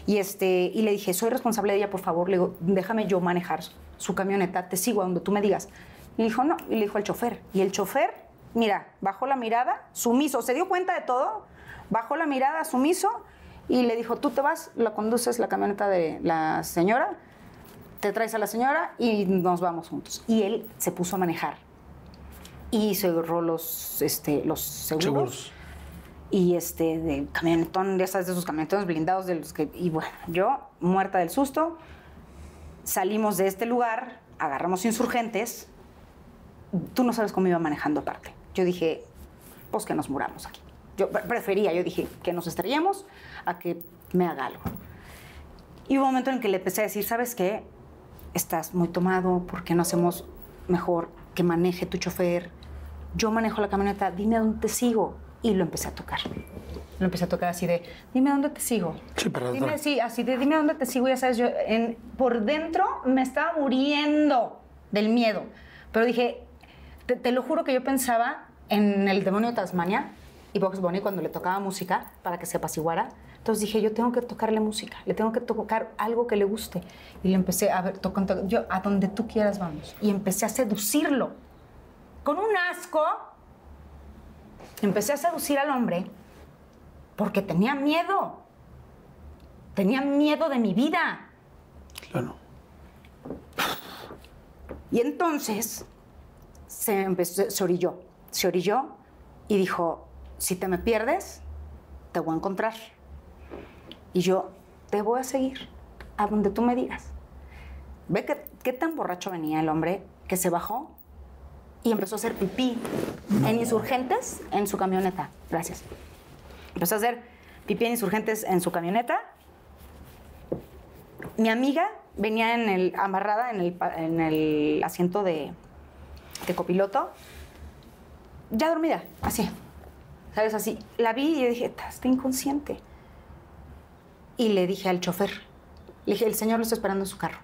Y, este, y le dije, soy responsable de ella, por favor. Le digo, déjame yo manejar su camioneta, te sigo a donde tú me digas. Y dijo, no. Y le dijo al chofer. Y el chofer, mira, bajó la mirada, sumiso, se dio cuenta de todo, bajó la mirada, sumiso, y le dijo, tú te vas, la conduces la camioneta de la señora, te traes a la señora y nos vamos juntos. Y él se puso a manejar. Y se agarró los, este, los seguros Seguros. y este de camionetón, ya sabes, de esos camionetones blindados de los que y bueno, yo muerta del susto, salimos de este lugar, agarramos insurgentes. Tú no sabes cómo iba manejando aparte. Yo dije, pues que nos muramos aquí. Yo pre- prefería, yo dije, que nos estrellemos a que me haga algo. Y hubo un momento en que le empecé a decir, ¿sabes qué? Estás muy tomado, ¿por qué no hacemos mejor que maneje tu chofer? Yo manejo la camioneta, dime dónde te sigo. Y lo empecé a tocar. Lo empecé a tocar así de, dime dónde te sigo. Sí, para Dime, sí, así de, dime dónde te sigo. Ya sabes, yo en- por dentro me estaba muriendo del miedo. Pero dije, te, te lo juro que yo pensaba en el demonio de Tasmania y Box Bunny cuando le tocaba música para que se apaciguara. Entonces dije, yo tengo que tocarle música, le tengo que tocar algo que le guste. Y le empecé a ver, toco, toco, yo, a donde tú quieras vamos. Y empecé a seducirlo. Con un asco, empecé a seducir al hombre porque tenía miedo. Tenía miedo de mi vida. Claro. Y entonces se, empezó, se orilló, se orilló y dijo, si te me pierdes, te voy a encontrar. Y yo te voy a seguir a donde tú me digas. Ve que- qué tan borracho venía el hombre que se bajó y empezó a hacer pipí en insurgentes en su camioneta. Gracias. Empezó a hacer pipí en insurgentes en su camioneta mi amiga venía en el, amarrada en el, asiento de, copiloto, ya dormida, así. ¿Sabes? Así. La vi y dije, "Ta, está inconsciente. Y le dije al chofer, le dije, el señor lo está esperando en su carro.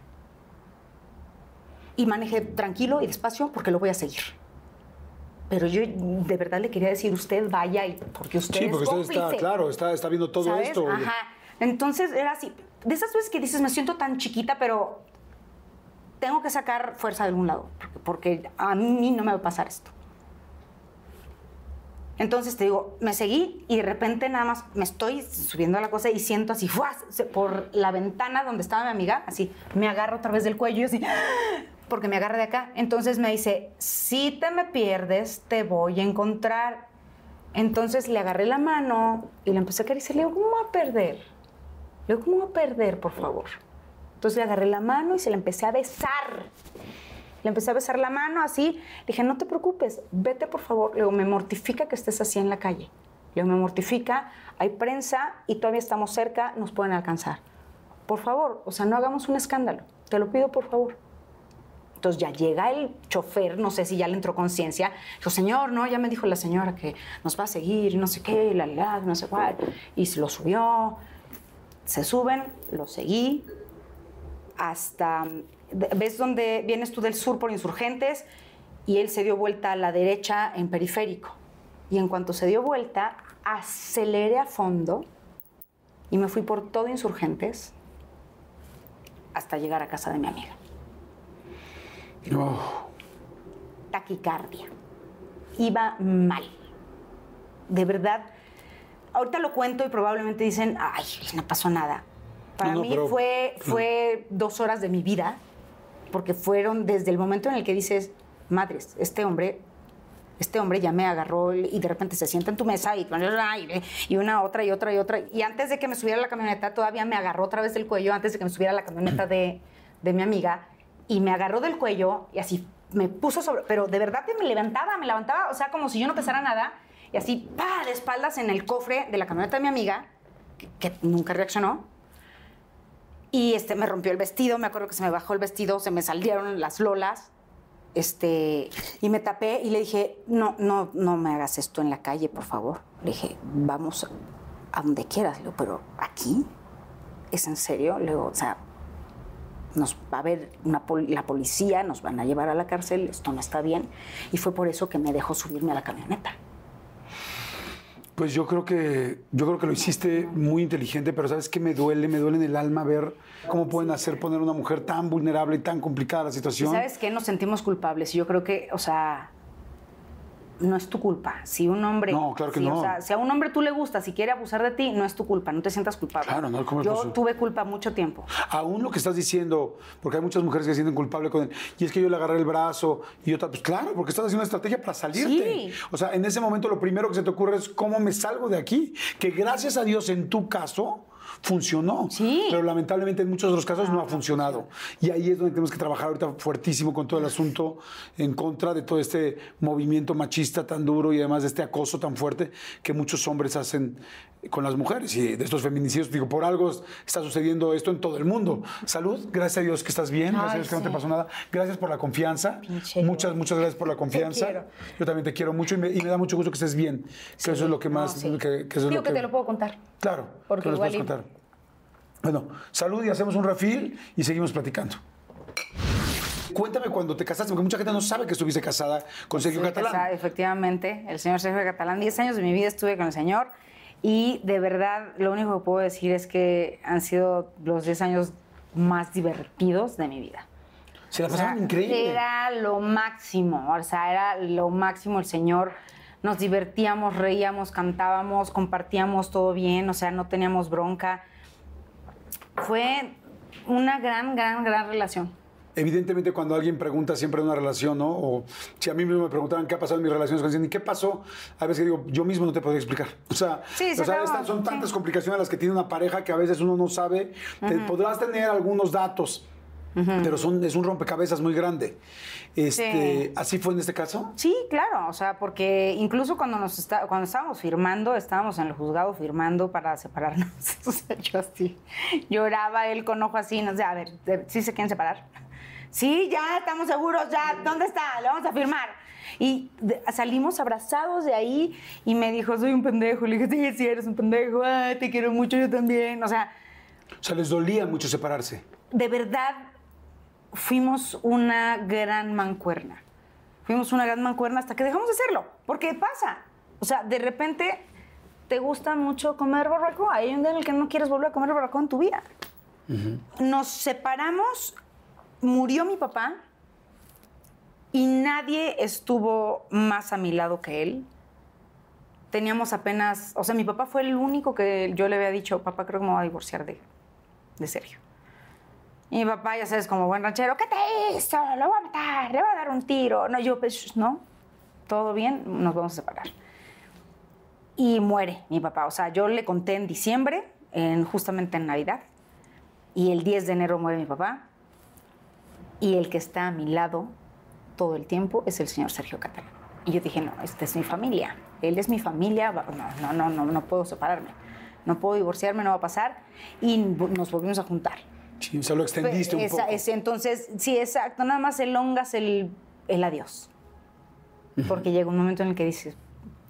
Y maneje tranquilo y despacio porque lo voy a seguir. Pero yo de verdad le quería decir, usted vaya y porque usted Sí, es porque usted está, cómplice". claro, está, está viendo todo ¿Sabes? esto. Ajá. Entonces era así. De esas veces que dices, me siento tan chiquita, pero tengo que sacar fuerza de algún lado, porque, a mí no me va a pasar esto. Entonces te digo, me seguí y de repente nada más me estoy subiendo a la cosa y siento así, ¡fuas! Por la ventana donde estaba mi amiga, así, me agarro otra vez del cuello y así, porque me agarra de acá. Entonces me dice, si te me pierdes, te voy a encontrar. Entonces le agarré la mano y le empecé a acariciar. Le digo, ¿cómo va a perder? Le digo, ¿cómo va a perder, por favor? Entonces le agarré la mano y se la empecé a besar. Le empecé a besar la mano así. Le dije, no te preocupes, vete por favor. Le digo, me mortifica que estés así en la calle. Le digo, me mortifica, hay prensa y todavía estamos cerca, nos pueden alcanzar. Por favor, o sea, no hagamos un escándalo. Te lo pido, por favor. Entonces ya llega el chofer, no sé si ya le entró conciencia. Dijo, señor, no, ya me dijo la señora que nos va a seguir, no sé qué, la, la, no sé cuál. Y se lo subió. Se suben, lo seguí hasta. ¿Ves dónde vienes tú del sur por insurgentes? Y él se dio vuelta a la derecha en periférico. Y en cuanto se dio vuelta, aceleré a fondo y me fui por todo insurgentes hasta llegar a casa de mi amiga. No. taquicardia. Iba mal. De verdad. Ahorita lo cuento y probablemente dicen, ay, no pasó nada. Para No, no, mí pero- fue, [clears throat] fue dos horas de mi vida, porque fueron desde el momento en el que dices, madres, este hombre, este hombre ya me agarró y de repente se sienta en tu mesa y, y una, otra y otra y otra. Y antes de que me subiera a la camioneta, todavía me agarró otra vez del cuello, antes de que me subiera a la camioneta de, de mi amiga, y me agarró del cuello y así me puso sobre, pero de verdad que me levantaba, me levantaba, o sea, como si yo no pesara nada, y así, pa, de espaldas en el cofre de la camioneta de mi amiga, que, nunca reaccionó. Y este, me rompió el vestido, me acuerdo que se me bajó el vestido, se me salieron las lolas, este, y me tapé y le dije, no, no, no me hagas esto en la calle, por favor. Le dije, vamos a donde quieras, le pero aquí, ¿es en serio? Le digo, o sea, nos va a ver una pol- la policía, nos van a llevar a la cárcel, esto no está bien. Y fue por eso que me dejó subirme a la camioneta. Pues yo creo que yo creo que lo hiciste muy inteligente, pero sabes qué me duele, me duele en el alma ver cómo pueden hacer poner a una mujer tan vulnerable y tan complicada la ¿Y situación. sabes qué? Nos sentimos culpables. Y yo creo que, o sea, no es tu culpa. Si un hombre. No, claro que si, no. O sea, si a un hombre tú le gusta, si quiere abusar de ti, no es tu culpa. No te sientas culpable. Claro, no, ¿cómo Yo tuve culpa mucho tiempo. Aún lo que estás diciendo, porque hay muchas mujeres que se sienten culpables con él, y es que yo le agarré el brazo, y otra, pues claro, porque estás haciendo una estrategia para salirte. Sí. O sea, en ese momento lo primero que se te ocurre es cómo me salgo de aquí, que gracias a Dios en tu caso funcionó, Sí. pero lamentablemente en muchos de los casos no, ha funcionado. Y ahí es donde tenemos que trabajar ahorita fuertísimo con todo el asunto en contra de todo este movimiento machista tan duro y además de este acoso tan fuerte que muchos hombres hacen con las mujeres y de estos feminicidios. Digo, por algo está sucediendo esto en todo el mundo. Salud, gracias a Dios que estás bien, gracias a Dios que no te pasó nada. Gracias por la confianza. Pinche Muchas, muchas gracias por la confianza. Yo también te quiero mucho y me, y me da mucho gusto que estés bien. Que eso es lo que No, más. sí. que, que eso es Digo lo que te lo puedo contar. Claro, Porque que nos igual puedes y- contar. Bueno, salud y hacemos un refil y seguimos platicando. Cuéntame cuando te casaste, porque mucha gente no sabe que estuviste casada con Sergio Estuve Catalán. casada, efectivamente, el señor Sergio Catalán. Diez años de mi vida estuve con el señor y de verdad lo único que puedo decir es que han sido los 10 años más divertidos de mi vida. Se la O sea, pasaban increíble. Era lo máximo, o sea, era lo máximo el señor. Nos divertíamos, reíamos, cantábamos, compartíamos todo bien, o sea, no teníamos bronca. Fue una gran, gran, gran relación. Evidentemente, cuando alguien pregunta siempre una relación, ¿no? O si a mí mismo me preguntaban qué ha pasado en mis relaciones con alguien, ¿y qué pasó? A veces digo, yo mismo no te podría explicar. O sea, Sí, se o sea, son sí. tantas complicaciones las que tiene una pareja que a veces uno no sabe. Te- podrás tener algunos datos, pero son, es un rompecabezas muy grande. Este, Sí. ¿Así fue en este caso? Sí, claro, o sea, porque incluso cuando nos está, cuando estábamos firmando, estábamos en el juzgado firmando para separarnos. [laughs] O sea, yo así lloraba él con ojo así, no sé, a ver, ¿sí se quieren separar? Sí, ya estamos seguros, ya, ¿dónde está? Le vamos a firmar. Y salimos abrazados de ahí y me dijo, soy un pendejo. Le dije, sí, sí, eres un pendejo, ay, te quiero mucho, yo también. O sea, O sea, les dolía mucho separarse. de verdad fuimos una gran mancuerna. Fuimos una gran mancuerna hasta que dejamos de hacerlo. Porque pasa. O sea, de repente te gusta mucho comer barbacoa. Hay un día en el que no quieres volver a comer barbacoa en tu vida. Nos separamos, murió mi papá y nadie estuvo más a mi lado que él. Teníamos apenas, o sea, mi papá fue el único que yo le había dicho, papá, creo que me voy a divorciar de, de Sergio. Y mi papá, ya sabes, como buen ranchero, ¿qué te hizo? Lo voy a matar, le voy a dar un tiro. No, yo, pues, no, todo bien, nos vamos a separar. Y muere mi papá. O sea, yo le conté en diciembre, en, justamente en Navidad, y el 10 de enero muere mi papá. Y el que está a mi lado todo el tiempo es el señor Sergio Catalán. Y yo dije, no, esta es mi familia. Él es mi familia. No, no, no, no, no puedo separarme. No puedo divorciarme, no va a pasar. Y nos volvimos a juntar. Sí, o sea, lo extendiste un poco. entonces, sí, exacto. Nada más elongas el, el adiós. Porque llega un momento en el que dices,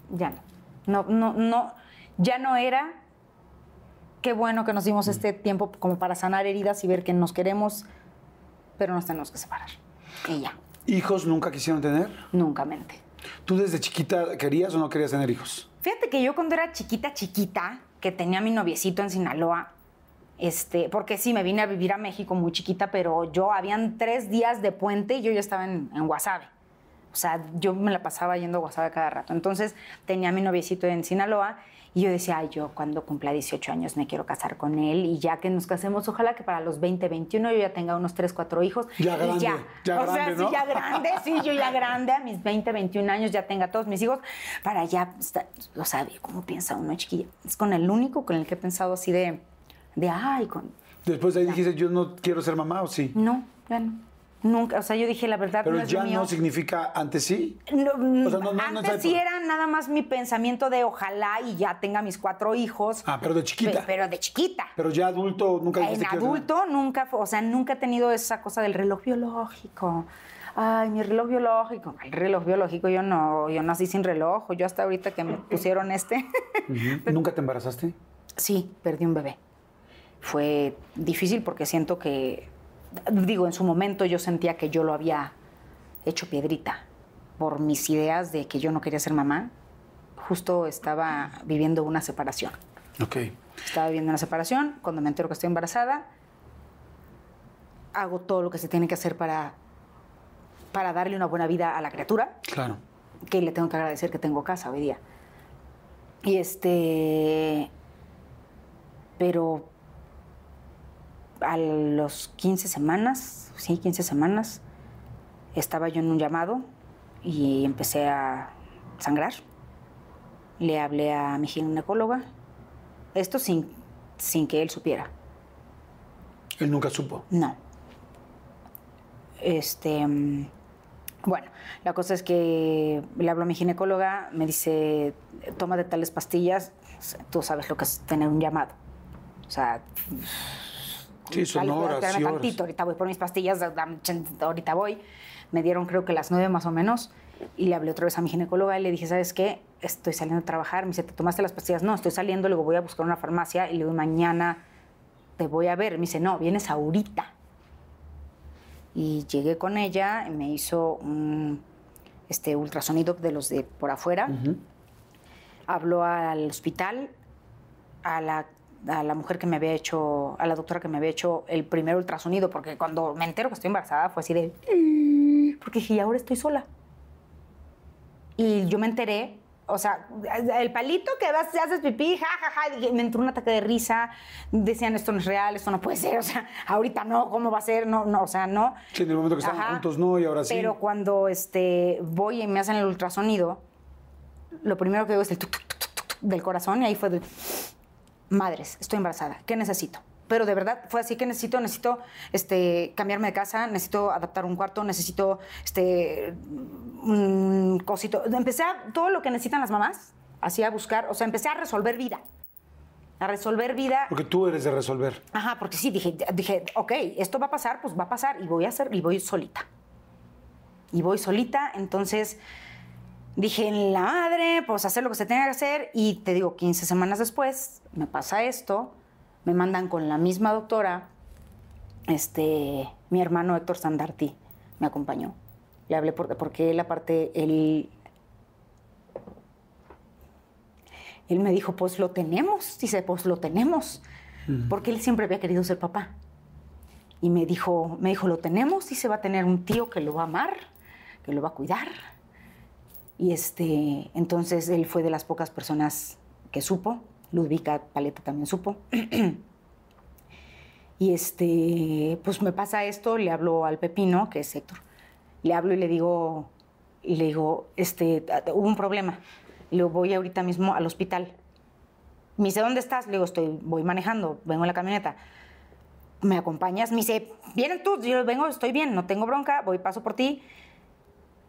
ya no. No, no, no. Ya no era. Qué bueno que nos dimos este tiempo como para sanar heridas y ver que nos queremos, pero nos tenemos que separar. Y ya. ¿Hijos nunca quisieron tener? Nunca mente. ¿Tú desde chiquita querías o no querías tener hijos? Fíjate que yo cuando era chiquita, chiquita, que tenía mi noviecito en Sinaloa, este, porque sí, me vine a vivir a México muy chiquita, pero yo habían tres días de puente y yo ya estaba en, en Guasave. O sea, yo me la pasaba yendo a Guasave cada rato. Entonces tenía mi noviecito en Sinaloa y yo decía, ay, yo cuando cumpla 18 años me quiero casar con él y ya que nos casemos, ojalá que para los 20, 21 yo ya tenga unos 3, 4 hijos. Ya grande, ya. ya o sea, sí, ya grande, sí, yo ya grande, a mis 20, 21 años ya tenga todos mis hijos, para ya, estar- o sea, ¿cómo piensa uno, chiquilla? Es con el único con el que he pensado así de, de ay, con... Después de ahí dijiste, yo no quiero ser mamá o sí. No, ya no. Nunca, o sea, yo dije, la verdad Pero no es ya mío. no significa antes sí. No, O sea, no- antes es- sí era nada más mi pensamiento de ojalá y ya tenga mis cuatro hijos. Ah, pero de chiquita. Pe- Pero de chiquita. Pero ya adulto nunca En adulto nunca, o sea, nunca he tenido esa cosa del reloj biológico. Ay, mi reloj biológico. El reloj biológico, yo no, yo nací sin reloj. Yo hasta ahorita que me pusieron este. [laughs] ¿Nunca te embarazaste? sí, perdí un bebé. Fue difícil porque siento que, digo, en su momento yo sentía que yo lo había hecho piedrita por mis ideas de que yo no quería ser mamá. Justo estaba viviendo una separación. Ok. Estaba viviendo una separación, cuando me entero que estoy embarazada, hago todo lo que se tiene que hacer para, para darle una buena vida a la criatura, Claro. que le tengo que agradecer que tengo casa hoy día. Y este, pero a los 15 semanas, sí, 15 semanas, estaba yo en un llamado y empecé a sangrar. Le hablé a mi ginecóloga, esto sin, sin que él supiera. Él nunca supo. No. Este. Bueno, la cosa es que le hablo a mi ginecóloga, me dice, toma de tales pastillas. tú sabes lo que es tener un llamado. O sea, Sí, son Dale, horas espérame y horas. tantito, ahorita voy por mis pastillas, ahorita voy. Me dieron creo que las nueve más o menos y le hablé otra vez a mi ginecóloga y le dije, ¿sabes qué? Estoy saliendo a trabajar. Me dice, ¿te tomaste las pastillas? No, estoy saliendo, luego voy a buscar una farmacia y le digo, mañana te voy a ver. Me dice, no, vienes ahorita. Y llegué con ella, y me hizo un este, ultrasonido de los de por afuera. Habló al hospital, a la, a la mujer que me había hecho, a la doctora que me había hecho el primer ultrasonido, porque cuando me entero que estoy embarazada fue así de... "Mm", Porque dije, y ahora estoy sola. Y yo me enteré, o sea, el palito que vas, haces pipí, ja, ja, ja, me entró un ataque de risa, decían, esto no es real, esto no puede ser, [laughs] o sea, ahorita no, ¿cómo va a ser? No, no, o sea, no. Sí, en el momento que estaban Ajá. juntos no, y ahora sí. Pero cuando este, voy y me hacen el ultrasonido, lo primero que veo es el tuc, tuc, tuc del corazón y ahí fue de, madres, estoy embarazada, ¿qué necesito? Pero de verdad fue así que necesito, necesito este, cambiarme de casa, necesito adaptar un cuarto, necesito este, un cosito. Empecé a, todo lo que necesitan las mamás, así a buscar, o sea, empecé a resolver vida. A resolver vida. Porque tú eres de resolver. Ajá, porque sí, dije, dije, ok, esto va a pasar, pues va a pasar y voy a hacer, y voy solita. Y voy solita, entonces dije, en la madre, pues hacer lo que se tenga que hacer. Y te digo, 15 semanas después, me pasa esto, me mandan con la misma doctora, este, mi hermano Héctor Sandarti me acompañó. Le hablé por- porque él, aparte, él, él me dijo, pues lo tenemos. Dice, pues lo tenemos. Porque él siempre había querido ser papá. Y me dijo, me dijo, lo tenemos. Dice, va a tener un tío que lo va a amar, que lo va a cuidar. Y este, entonces él fue de las pocas personas que supo. Ludvika Paleta también supo. [clears throat] y este, pues me pasa esto, le hablo al Pepino, que es Héctor. Le hablo y le digo, y le digo, este, hubo un problema. Le voy ahorita mismo al hospital. Me dice, ¿dónde estás? Le digo, estoy, voy manejando, vengo en la camioneta. ¿Me acompañas? Me dice, ¿vienen tú? Yo vengo, estoy bien, no tengo bronca, voy, paso por ti.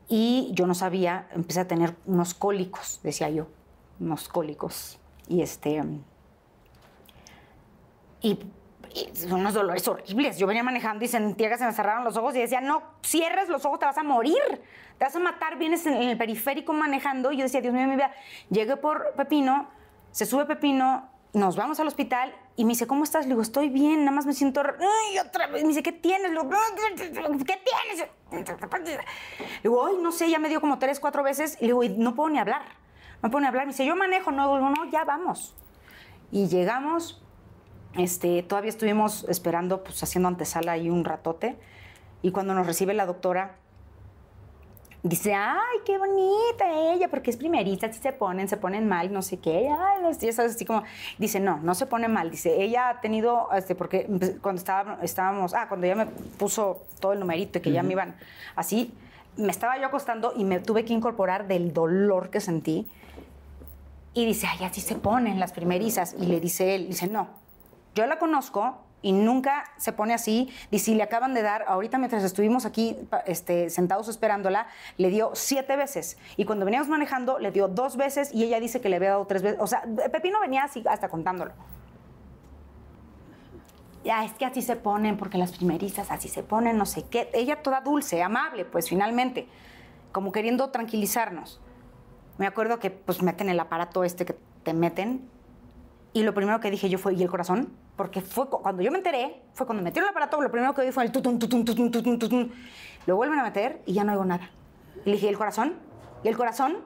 Y yo no sabía, empecé a tener unos cólicos, decía yo, unos cólicos. Y este. Y, y unos dolores horribles. Yo venía manejando y sentía que se me cerraron los ojos y decía, no cierres los ojos, te vas a morir, te vas a matar. Vienes en, en el periférico manejando. Y yo decía, Dios mío, mi vida. Llegué por Pepino, se sube Pepino, nos vamos al hospital y me dice, ¿cómo estás? Le digo, estoy bien, nada más me siento. Ay, otra vez. Me dice, ¿qué tienes? Le digo, ¿qué tienes? Le digo, ay, no sé, ya me dio como tres, cuatro veces. Y le digo, "Y no puedo ni hablar. No puedo ni hablar. Me dice, yo manejo. No, digo, no, ya vamos. Y llegamos, este, todavía estuvimos esperando, pues haciendo antesala ahí un ratote. Y cuando nos recibe la doctora, dice, ay, qué bonita ella, porque es primerista, así se ponen, se ponen mal, no sé qué. Ay, ya sabes, así como, dice, no, no se pone mal. Dice, ella ha tenido, este, porque empe- cuando estaba- estábamos, ah, cuando ella me puso todo el numerito y que ya me iban así, me estaba yo acostando y me tuve que incorporar del dolor que sentí. Y dice, ay, así se ponen las primerizas. Y le dice él, dice, no, yo la conozco y nunca se pone así. Y le acaban de dar, ahorita mientras estuvimos aquí este, sentados esperándola, le dio siete veces. Y cuando veníamos manejando, le dio dos veces y ella dice que le había dado tres veces. O sea, Pepino venía así hasta contándolo. Ya, es que así se ponen, porque las primerizas así se ponen, no sé qué. Ella toda dulce, amable, pues finalmente, como queriendo tranquilizarnos. Me acuerdo que pues meten el aparato este que te meten y lo primero que dije yo fue, ¿y el corazón? Porque fue cu- cuando yo me enteré, fue cuando metieron el aparato, lo primero que oí fue el tutun, tutun, tutun, tutun, tutun. Lo vuelven a meter y ya no oigo nada. Y le dije, ¿y el corazón? ¿Y el corazón?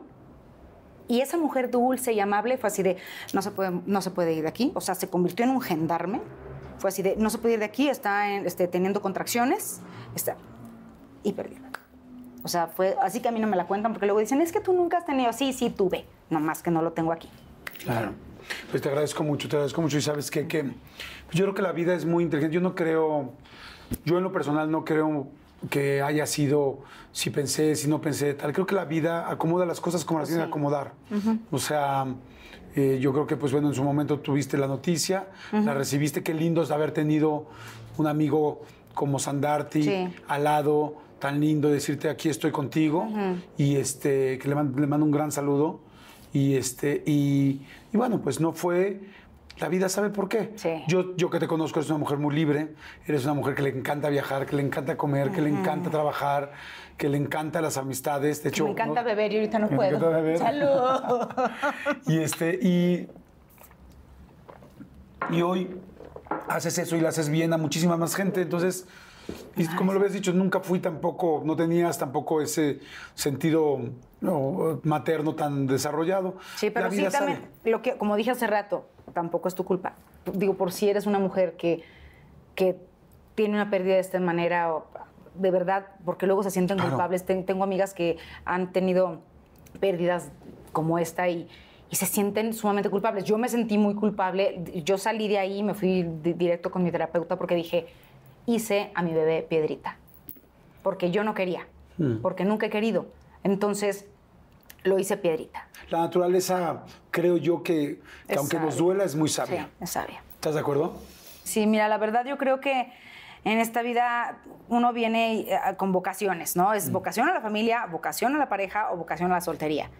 Y esa mujer dulce y amable fue así de, no se puede, no se puede ir de aquí. O sea, se convirtió en un gendarme. Fue así de, no se puede ir de aquí, está en- este, teniendo contracciones. Está... Y perdí. O sea, fue así que a mí no me la cuentan porque luego dicen, es que tú nunca has tenido. Sí, sí, tuve. Nomás que no lo tengo aquí. Claro. Pues te agradezco mucho, te agradezco mucho. Y sabes qué? que pues yo creo que la vida es muy inteligente. Yo no creo, yo en lo personal no creo que haya sido si pensé, si no pensé, tal. Creo que la vida acomoda las cosas como las tiene que acomodar. O sea, eh, yo creo que, pues bueno, en su momento tuviste la noticia, la recibiste. Qué lindo es haber tenido un amigo como Sandarti Sí. al lado, tan lindo, decirte aquí estoy contigo. Y este, que le, man- le mando un gran saludo. Y, este, y, y bueno, pues no fue... La vida sabe por qué. Sí. Yo, yo que te conozco, eres una mujer muy libre, eres una mujer que le encanta viajar, que le encanta comer, que le encanta trabajar, que le encanta las amistades. De hecho, me encanta ¿no? beber y ahorita no Me puedo. encanta beber. ¡Salud! [laughs] Y este, y, y hoy haces eso y lo haces bien a muchísima más gente. Entonces, y como lo habías dicho, nunca fui tampoco, no tenías tampoco ese sentido no, materno tan desarrollado. Sí, pero sí también, lo que, como dije hace rato, tampoco es tu culpa. Digo, por si eres una mujer que, que tiene una pérdida de esta manera, o- de verdad, porque luego se sienten Claro. culpables. Ten- tengo amigas que han tenido pérdidas como esta y, y se sienten sumamente culpables. Yo me sentí muy culpable. Yo salí de ahí, me fui di- directo con mi terapeuta porque dije, hice a mi bebé piedrita. Porque yo no quería, Mm. porque nunca he querido. Entonces, lo hice piedrita. La naturaleza, creo yo que, aunque nos sabia. duela, es muy sabia. Sí, es sabia. ¿Estás de acuerdo? Sí, mira, la verdad yo creo que en esta vida uno viene eh, con vocaciones, ¿no? Es vocación a la familia, vocación a la pareja o vocación a la soltería.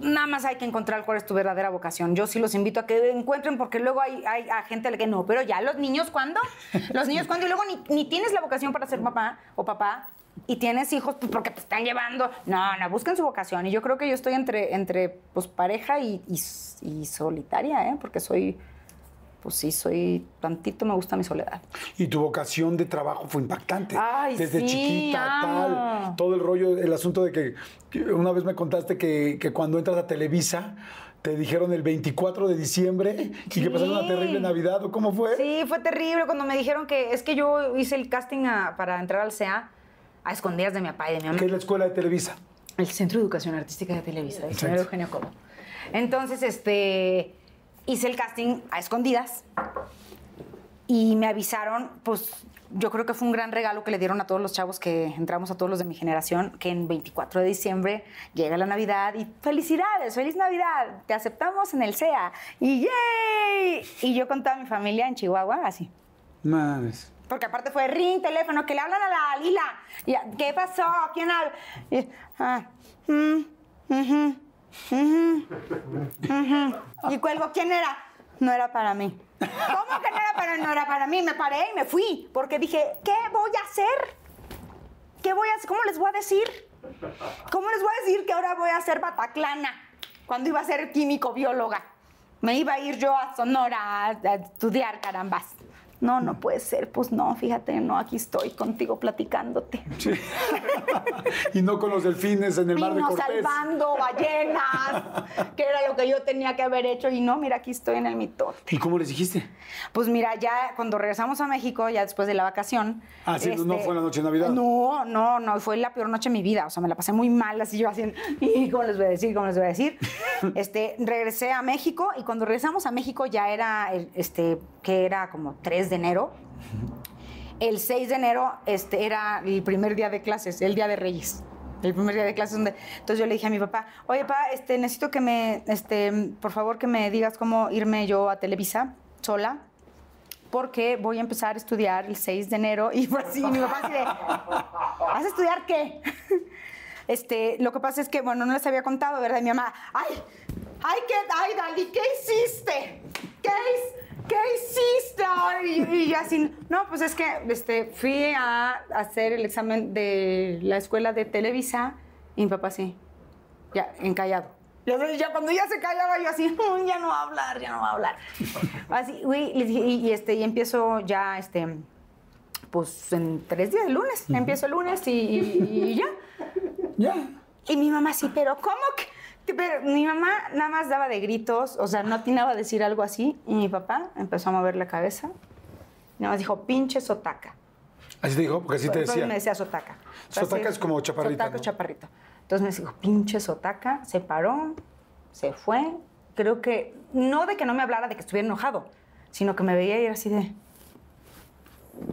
Nada más hay que encontrar cuál es tu verdadera vocación. Yo sí los invito a que encuentren, porque luego hay, hay gente que no, pero ya los niños, ¿cuándo? Los niños, ¿cuándo? Y luego ni, ni tienes la vocación para ser papá o papá y tienes hijos pues, porque te están llevando. No, no, busquen su vocación. Y yo creo que yo estoy entre, entre pues, pareja y, y- y solitaria, ¿eh? Porque soy, pues sí, soy, tantito me gusta mi soledad. Y tu vocación de trabajo fue impactante. Ay, Desde sí, chiquita, amo. tal. Todo el rollo, el asunto de que, una vez me contaste que, que cuando entras a Televisa te dijeron el 24 de diciembre y que pasaron una terrible Navidad, ¿o cómo fue? Sí, fue terrible cuando me dijeron que es que yo hice el casting a- para entrar al CEA a escondidas de mi papá y de mi mamá. Que es la escuela de Televisa. El Centro de Educación Artística de Televisa, el señor. Eugenio Cobo. Entonces, este, hice el casting a escondidas y me avisaron, pues yo creo que fue un gran regalo que le dieron a todos los chavos que entramos, a todos los de mi generación, que en 24 de diciembre llega la Navidad y felicidades, feliz Navidad, te aceptamos en el CEA y ¡yay! Y yo con toda mi familia en Chihuahua, así. Madres. Porque aparte fue ring, teléfono, que le hablan a la Lila. ¿Qué pasó? ¿Quién habla? Y, ah, mm, Y cuelgo, ¿quién era? No era para mí. ¿Cómo que no era para No era para mí. Me paré y me fui. Porque dije, ¿qué voy a hacer? ¿Qué voy a hacer? ¿Cómo les voy a decir? ¿Cómo les voy a decir que ahora voy a ser bataclana? Cuando iba a ser químico bióloga. Me iba a ir yo a Sonora a, a estudiar, carambas. No, no puede ser. Pues no, fíjate, no, aquí estoy contigo platicándote. Sí. y no con los delfines en el mar de Cortés. salvando ballenas, que era lo que yo tenía que haber hecho. Y no, mira, aquí estoy en el mitote. ¿Y cómo les dijiste? Pues mira, ya cuando regresamos a México, ya después de la vacación. este, Ah, sí, no fue la noche de Navidad. No, no, no, fue la peor noche de mi vida. O sea, me la pasé muy mal, así yo haciendo. ¿Y cómo les voy a decir? ¿Cómo les voy a decir? [laughs] este, regresé a México y cuando regresamos a México ya era, este, que era como 3 de enero. El 6 de enero este, era el primer día de clases, el día de Reyes. El primer día de clases donde... Entonces yo le dije a mi papá, oye, papá, este, necesito que me, este, por favor, que me digas cómo irme yo a Televisa sola porque voy a empezar a estudiar el 6 de enero y fue así, mi papá así de, ¿vas a estudiar qué? [laughs] Este, lo que pasa es que, bueno, no les había contado, ¿verdad? Y mi mamá, ay, ay, ¿qué, ay, Dali, ¿qué hiciste? ¿Qué, his- qué hiciste? Y, yo así, no, pues es que este, fui a hacer el examen de la escuela de Televisa y mi papá así, ya, encallado. Ya, ya cuando ya se callaba, yo así, "Mm, ya no va a hablar, ya no va a hablar. Así, dije, y, y, este, y empiezo ya, este, pues en tres días, el lunes. Empiezo el lunes y, y- y ya. Ya. Y mi mamá sí, pero ¿cómo que? Pero mi mamá nada más daba de gritos, o sea, no atinaba a decir algo así. Y mi papá empezó a mover la cabeza. Nada más dijo, pinche sotaca. Así te dijo, porque así te Pero decía. me decía sotaca. Sotaca Así, es como chaparrita, Sotaca, ¿no? chaparrito. Entonces me dijo, pinche sotaca, se paró, se fue. Creo que, no de que no me hablara de que estuviera enojado, sino que me veía y era así de...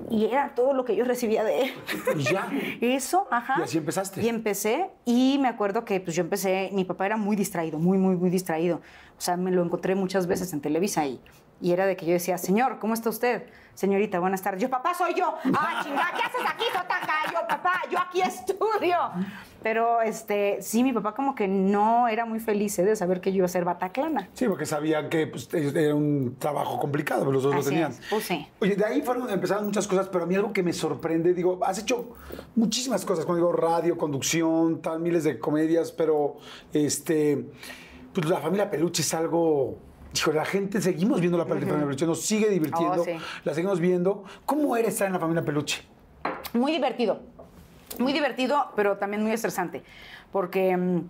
Y era todo lo que yo recibía de él. Y ya. [laughs] Eso, ajá. Y así empezaste. Y empecé, y me acuerdo que pues yo empecé, mi papá era muy distraído, muy, muy, muy distraído. O sea, me lo encontré muchas veces en Televisa y, y era de que yo decía, señor, ¿cómo está usted? Señorita, buenas tardes. Yo, papá, soy yo. Ah, [laughs] chingada, ¿qué haces aquí, Totaca? Yo, papá, yo aquí estudio. Pero este, sí, mi papá como que no era muy feliz ¿eh? de saber que yo iba a ser bataclana. Sí, porque sabían que pues, era un trabajo complicado, pero los dos Así lo tenían. es, pues sí. Oye, de ahí fueron, empezaron muchas cosas, pero a mí algo que me sorprende, digo, has hecho muchísimas cosas, cuando digo radio, conducción, tal, miles de comedias, pero este, pues la familia Peluche es algo. Hijo, la gente, seguimos viendo la familia Peluche, nos sigue divirtiendo, Oh, sí. la seguimos viendo. ¿Cómo era estar en la familia Peluche? Muy divertido. Muy divertido, pero también muy estresante. Porque mm,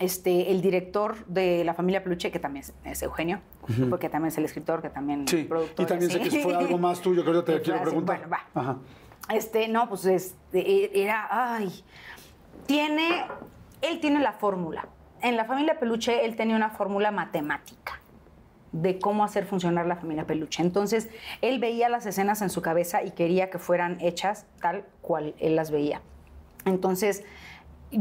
este, el director de la familia Peluche, que también es, es Eugenio, porque también es el escritor, que también Sí, el productor. y también sé así. que fue algo más tuyo que yo te Y [laughs] quiero así, preguntar. Bueno, va. Ajá. Este, no, pues este, era, ay, tiene, él tiene la fórmula. En la familia Peluche, él tenía una fórmula matemática de cómo hacer funcionar la familia Peluche. Entonces, él veía las escenas en su cabeza y quería que fueran hechas tal cual él las veía. Entonces,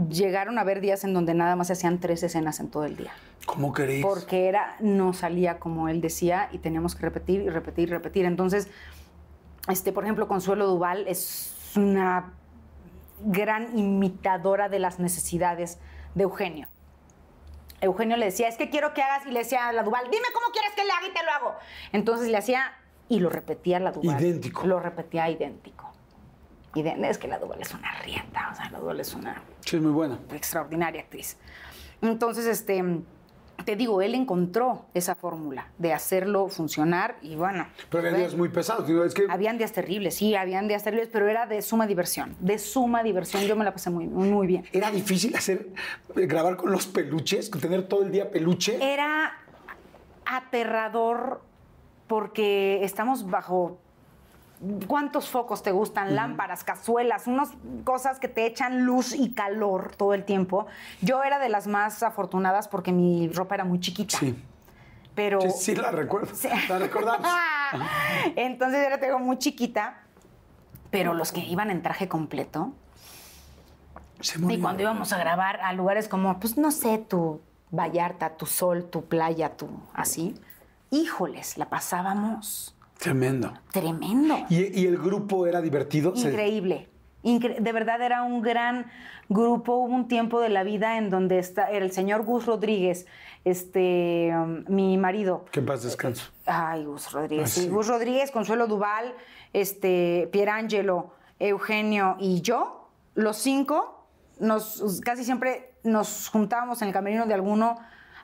llegaron a haber días en donde nada más se hacían tres escenas en todo el día ¿Cómo queréis? porque era no salía como él decía y teníamos que repetir y repetir y repetir. Entonces, este, por ejemplo, Consuelo Duval es una gran imitadora de las necesidades de Eugenio. Eugenio le decía, es que quiero que hagas, y le decía a la Duval, dime cómo quieres que le haga y te lo hago. Entonces le hacía, y lo repetía la Duval. Idéntico. Lo repetía idéntico. Es que la Duval es una rieta, o sea, la Duval es una Sí, muy buena. extraordinaria actriz. Entonces, este, te digo, él encontró esa fórmula de hacerlo funcionar y bueno. Pero había fue- días muy pesados. digo, Es que Habían días terribles, sí, habían días terribles, pero era de suma diversión, de suma diversión. Yo me la pasé muy, muy, bien. era difícil hacer, grabar con los peluches, tener todo el día peluche. Era aterrador porque estamos bajo cuántos focos te gustan, lámparas, cazuelas, unas cosas que te echan luz y calor todo el tiempo. Yo era de las más afortunadas porque mi ropa era muy chiquita. Sí. Pero Sí, sí, la recuerdo. Sí. La recordamos. [laughs] Entonces era tengo muy chiquita, pero los que iban en traje completo, Se y cuando íbamos a grabar a lugares como, pues no sé, tu Vallarta, tu sol, tu playa, tu así, híjoles, la pasábamos Tremendo. tremendo, ¿Y, y el grupo era divertido? Increíble. Incre- de verdad era un gran grupo. Hubo un tiempo de la vida en donde está el señor Gus Rodríguez, este, um, mi marido, Que en paz descanso. Ay, Gus Rodríguez. Sí. Gus Rodríguez, Consuelo Duval, este, Pierangelo, Eugenio y yo, los cinco, nos, casi siempre nos juntábamos en el camerino de alguno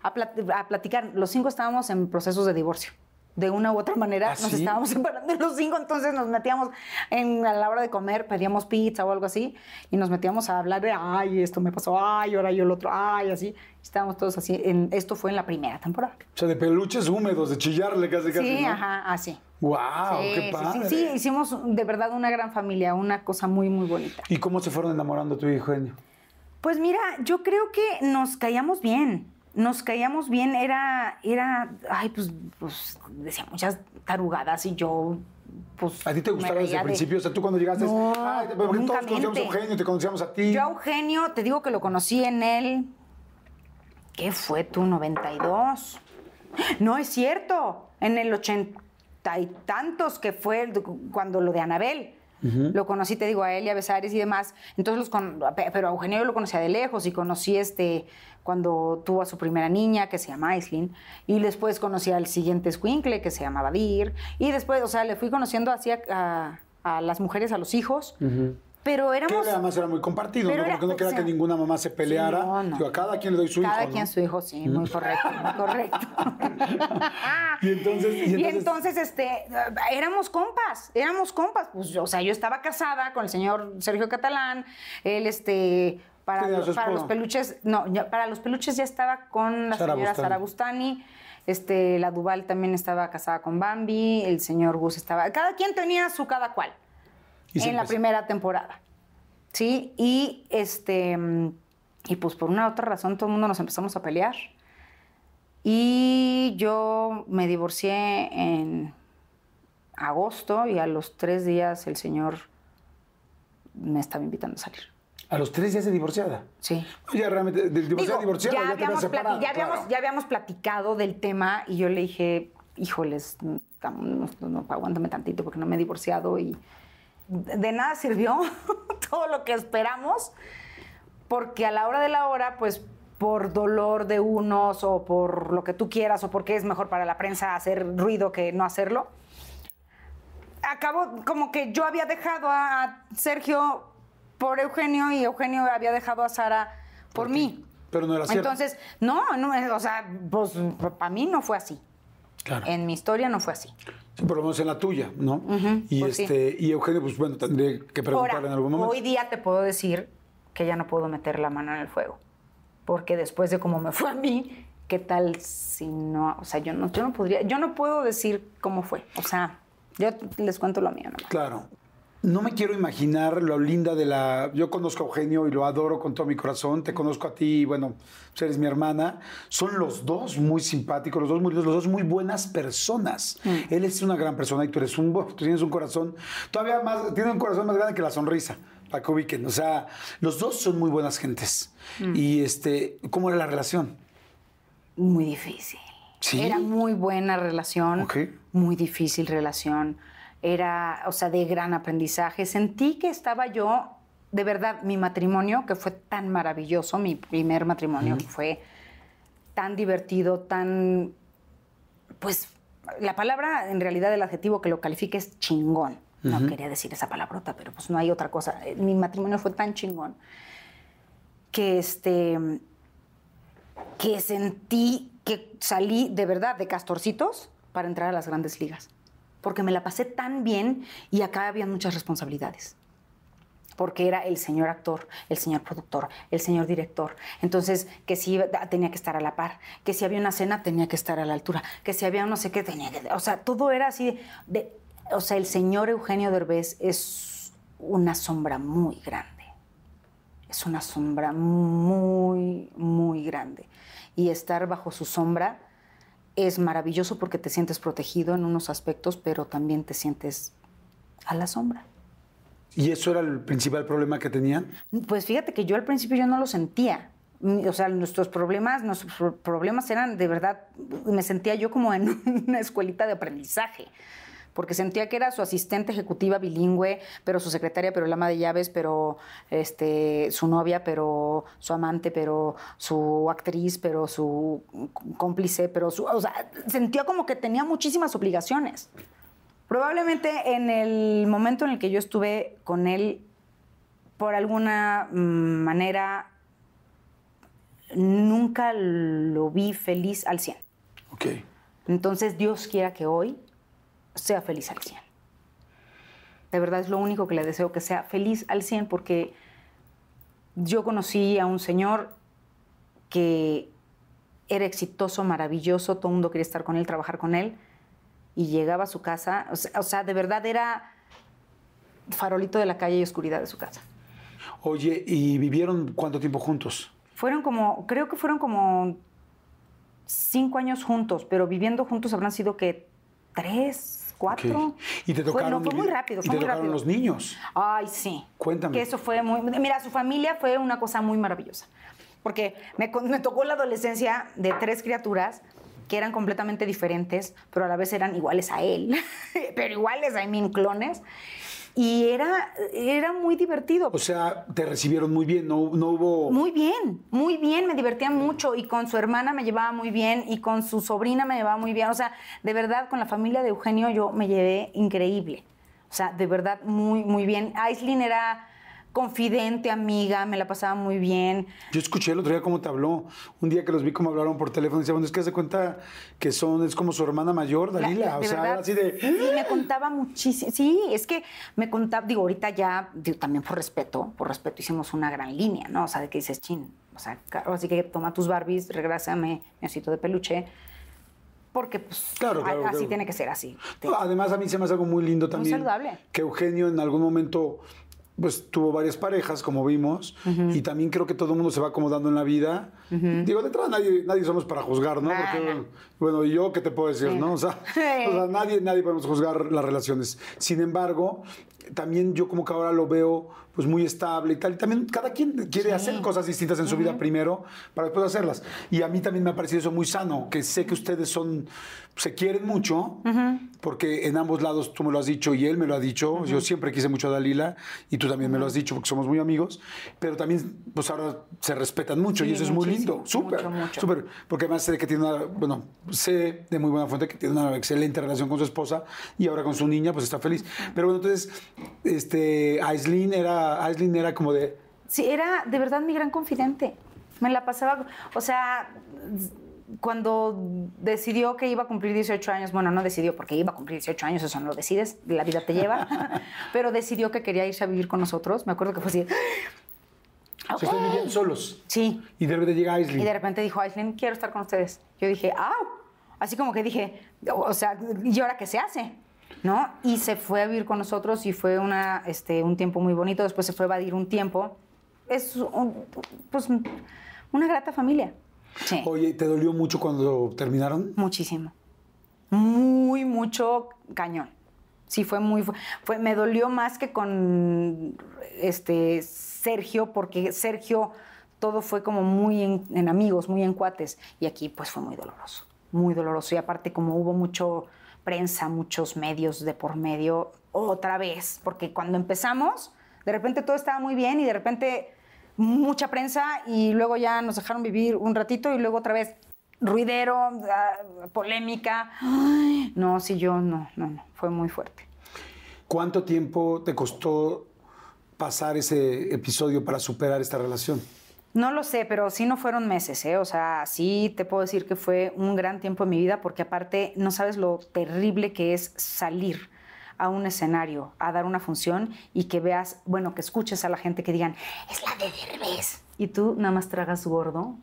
a, plat- a platicar. Los cinco estábamos en procesos de divorcio. De una u otra manera ¿Ah, nos sí? estábamos [laughs] separando los cinco, entonces nos metíamos en, a la hora de comer, pedíamos pizza o algo así, y nos metíamos a hablar de, ay, esto me pasó, ay, ahora yo el otro, ay, así. Estábamos todos así. En, esto fue en la primera temporada. O sea, de peluches húmedos, de chillarle casi, casi. Sí, ¿no? ajá, así. ¡Wow! Sí, ¡Qué padre! sí, sí, hicimos de verdad una gran familia, una cosa muy, muy bonita. ¿Y cómo se fueron enamorando y Eugenio? Pues mira, yo creo que nos caíamos bien. Nos caíamos bien, era, era, ay, pues, pues decía muchas tarugadas y yo, pues. ¿A ti te gustaba desde el de- principio? O sea, tú cuando llegaste, No, ay, porque todos conocíamos a. Eugenio, te conocíamos a ti. Yo a Eugenio, te digo que lo conocí en el. ¿Qué fue tú? 92. No es cierto. En el ochenta y tantos que fue cuando lo de Anabel. Lo conocí, te digo, a él y a Besares y demás. Entonces los con- pero a Eugenio lo conocía de lejos y conocí este cuando tuvo a su primera niña que se llama Aislinn y después conocí al siguiente escuincle que se llamaba Dir y después, o sea, le fui conociendo así a, a- a las mujeres, a los hijos. Pero Que éramos además era muy compartido, ¿no? era- Porque no quería sí. que ninguna mamá se peleara. Sí, no, no. Digo, a cada quien le doy su Cada hijo, quien ¿no? su hijo, sí, muy correcto, muy [laughs] correcto. [laughs] Y entonces, y Y entonces- entonces, este, éramos compas, éramos compas. Pues, yo, o sea, yo estaba casada con el señor Sergio Catalán, él, este, para, su para los peluches, no, ya- para los peluches ya estaba con la Sara señora. Sara Bustani, este, la Duval también estaba casada con Bambi, el señor Gus estaba, cada quien tenía su cada cual En la primera temporada. Sí, y este mm, y pues por una u otra razón todo el mundo nos empezamos a pelear. Y yo me divorcié en agosto y a los tres días el señor me estaba invitando a salir. A los tres días de divorciada. Sí. Ya realmente, del divorciado a Digo, divorciado, ya, habíamos separado. ya, habíamos, claro. ya habíamos platicado del tema y yo le dije, híjoles, no, no, no, aguántame tantito porque no me he divorciado y de nada sirvió [laughs] todo lo que esperamos porque a la hora de la hora, pues por dolor de unos o por lo que tú quieras o porque es mejor para la prensa hacer ruido que no hacerlo, acabó como que yo había dejado a Sergio por Eugenio y Eugenio había dejado a Sara por, mí. Pero no era cierto. Entonces, no, no, o sea, pues para mí no fue así. Claro. En mi historia no fue así. Sí, por lo menos en la tuya, ¿no? y pues sí. este, y Eugenio, pues bueno, tendría que preguntarle Ahora, en algún momento. hoy día te puedo decir que ya no puedo meter la mano en el fuego. Porque después de cómo me fue a mí, ¿qué tal si no? O sea, yo no, yo no podría, yo no puedo decir cómo fue. O sea, yo les cuento lo mío nomás. Claro. No me quiero imaginar lo linda de la... Yo conozco a Eugenio y lo adoro con todo mi corazón. Te conozco a ti, y bueno, pues eres mi hermana. Son los dos muy simpáticos, los dos muy, los dos muy buenas personas. Él es una gran persona y tú eres un... Tú tienes un corazón todavía más... Tiene un corazón más grande que la sonrisa, para que ubiquen. O sea, los dos son muy buenas gentes. Y este... ¿Cómo era la relación? Muy difícil. ¿Sí? Era muy buena relación, Ok. muy difícil relación. Era, o sea, de gran aprendizaje. Sentí que estaba yo, de verdad, mi matrimonio, que fue tan maravilloso, mi primer matrimonio, que fue tan divertido, tan, pues, la palabra, en realidad, el adjetivo que lo califique es chingón. No quería decir esa palabrota, pero pues no hay otra cosa. Eh, Mi matrimonio fue tan chingón que este que sentí que salí de verdad de castorcitos para entrar a las grandes ligas. Porque me la pasé tan bien y acá había muchas responsabilidades. Porque era el señor actor, el señor productor, el señor director. Entonces, que si iba- tenía que estar a la par, que si había una cena tenía que estar a la altura, que si había no sé qué tenía que... O sea, todo era así de- o sea, el señor Eugenio Derbez es una sombra muy grande es una sombra muy, muy grande. Y estar bajo su sombra es maravilloso porque te sientes protegido en unos aspectos, pero también te sientes a la sombra. ¿Y eso era el principal problema que tenían? Pues fíjate que yo al principio yo no lo sentía. Mm, O sea, nuestros problemas, nuestros pro- problemas eran de verdad, me sentía yo como en [laughs] una escuelita de aprendizaje. Porque sentía que era su asistente ejecutiva bilingüe, pero su secretaria, pero el ama de llaves, pero este, su novia, pero su amante, pero su actriz, pero su cómplice, pero su. O sea, sentía como que tenía muchísimas obligaciones. Probablemente en el momento en el que yo estuve con él, por alguna mm, manera, nunca lo vi feliz al 100. Ok. Entonces, Dios quiera que hoy sea feliz al 100. De verdad es lo único que le deseo, que sea feliz al 100, porque yo conocí a un señor que era exitoso, maravilloso, todo el mundo quería estar con él, trabajar con él, y llegaba a su casa, o sea, o sea, de verdad era farolito de la calle y oscuridad de su casa. Oye, ¿y vivieron cuánto tiempo juntos? Fueron como, creo que fueron como cinco años juntos, pero viviendo juntos habrán sido que tres, cuatro. ¿Y te Fue- tocaron, no, fue muy rápido, y fue te muy tocaron rápido. los niños? Ay, sí. Cuéntame. Que eso fue muy... Mira, su familia fue una cosa muy maravillosa. Porque me tocó la adolescencia de tres criaturas que eran completamente diferentes, pero a la vez eran iguales a él. [laughs] pero iguales, I mean, clones. Y era, era muy divertido. O sea, te recibieron muy bien, no, no hubo... Muy bien, muy bien, me divertía mucho y con su hermana me llevaba muy bien y con su sobrina me llevaba muy bien. O sea, de verdad, con la familia de Eugenio yo me llevé increíble. O sea, de verdad, muy, muy bien. Aislinn era confidente, amiga, me la pasaba muy bien. Yo escuché el otro día cómo te habló. Un día que los vi cómo hablaron por teléfono, decía, bueno, es que se cuenta que son, es como su hermana mayor, La- Dalila. o de sea, verdad, así de... Sí, me contaba muchísimo. Sí, es que me contaba, digo, ahorita ya, digo, también por respeto, por respeto hicimos una gran línea, ¿no? O sea, de que dices, chin, o sea, así que toma tus Barbies, regrásame mi osito de peluche, porque pues Claro, claro, así claro. tiene que ser, así. No, además, a mí se me hace algo muy lindo también. saludable. Que Eugenio en algún momento pues tuvo varias parejas, como vimos, y también creo que todo el mundo se va acomodando en la vida. Digo, de entrada nadie, nadie somos para juzgar, ¿no? Porque, no. bueno, ¿y yo qué te puedo decir, Sí. no? O sea, Sí. [laughs] o sea, nadie, nadie podemos juzgar las relaciones. Sin embargo, también yo como que ahora lo veo pues muy estable y tal. Y también cada quien quiere hacer cosas distintas en su vida primero para después hacerlas. Y a mí también me ha parecido eso muy sano, que sé que ustedes son, se quieren mucho, porque en ambos lados tú me lo has dicho y él me lo ha dicho. Yo siempre quise mucho a Dalila y tú también me lo has dicho porque somos muy amigos, pero también pues ahora se respetan mucho y eso es muy lindo, súper, súper, porque además sé que tiene una, bueno, sé de muy buena fuente que tiene una excelente relación con su esposa y ahora con su niña pues está feliz. Pero bueno, entonces, este, Aislinn era, Aislinn era como de, Sí, era de verdad mi gran confidente. Me la pasaba, o sea, cuando decidió que iba a cumplir 18 años, bueno, no decidió porque iba a cumplir 18 años, eso no lo decides, la vida te lleva, [laughs] pero decidió que quería irse a vivir con nosotros. Me acuerdo que fue así. o sea, ustedes vivían solos. Sí. Y de repente llega Aislinn. Y de repente dijo, Aislinn, quiero estar con ustedes. Yo dije, ¡au! Así como que dije, o sea, ¿y ahora qué se hace? ¿No? Y se fue a vivir con nosotros y fue una, este, un tiempo muy bonito. Después se fue a evadir un tiempo. Es un- pues, una grata familia. Sí. Oye, ¿te dolió mucho cuando terminaron? Muchísimo. Muy, mucho cañón. Sí, fue muy. Fue, fue- me dolió más que con este Sergio, porque Sergio todo fue como muy en, en amigos, muy en cuates. Y aquí, pues, fue muy doloroso. Muy doloroso. Y aparte, como hubo mucho prensa, muchos medios de por medio, otra vez. Porque cuando empezamos, de repente todo estaba muy bien y de repente mucha prensa y luego ya nos dejaron vivir un ratito y luego otra vez ruidero, ah, polémica. Ay, no, sí, yo no, no, no, fue muy fuerte. ¿Cuánto tiempo te costó pasar ese episodio para superar esta relación? No lo sé, pero sí no fueron meses, ¿eh? O sea, sí te puedo decir que fue un gran tiempo en mi vida porque aparte no sabes lo terrible que es salir a un escenario, a dar una función y que veas, bueno, que escuches a la gente que digan, es la de Derbez. Y tú nada más tragas gordo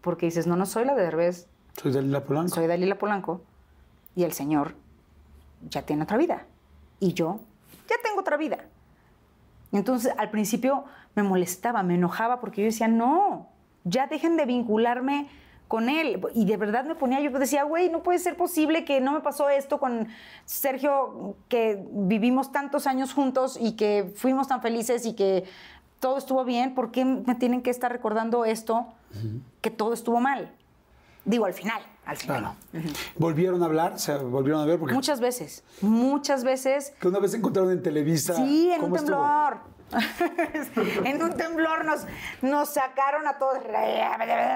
porque dices, no, no soy la de Derbez, Soy Dalila Polanco. soy Dalila Polanco y el señor ya tiene otra vida y yo ya tengo otra vida. Entonces al principio me molestaba, me enojaba porque yo decía, no, ya dejen de vincularme con él. Y de verdad me ponía, yo decía, güey, no puede ser posible que no me pasó esto con Sergio, que vivimos tantos años juntos y que fuimos tan felices y que todo estuvo bien, ¿por qué me tienen que estar recordando esto, que todo estuvo mal? Digo, al final, al final. Claro. ¿Volvieron a hablar? ¿Se volvieron a ver? Porque Muchas veces, muchas veces. que una vez se encontraron en Televisa. Sí, en un temblor. [laughs] en un temblor nos, nos sacaron a todos,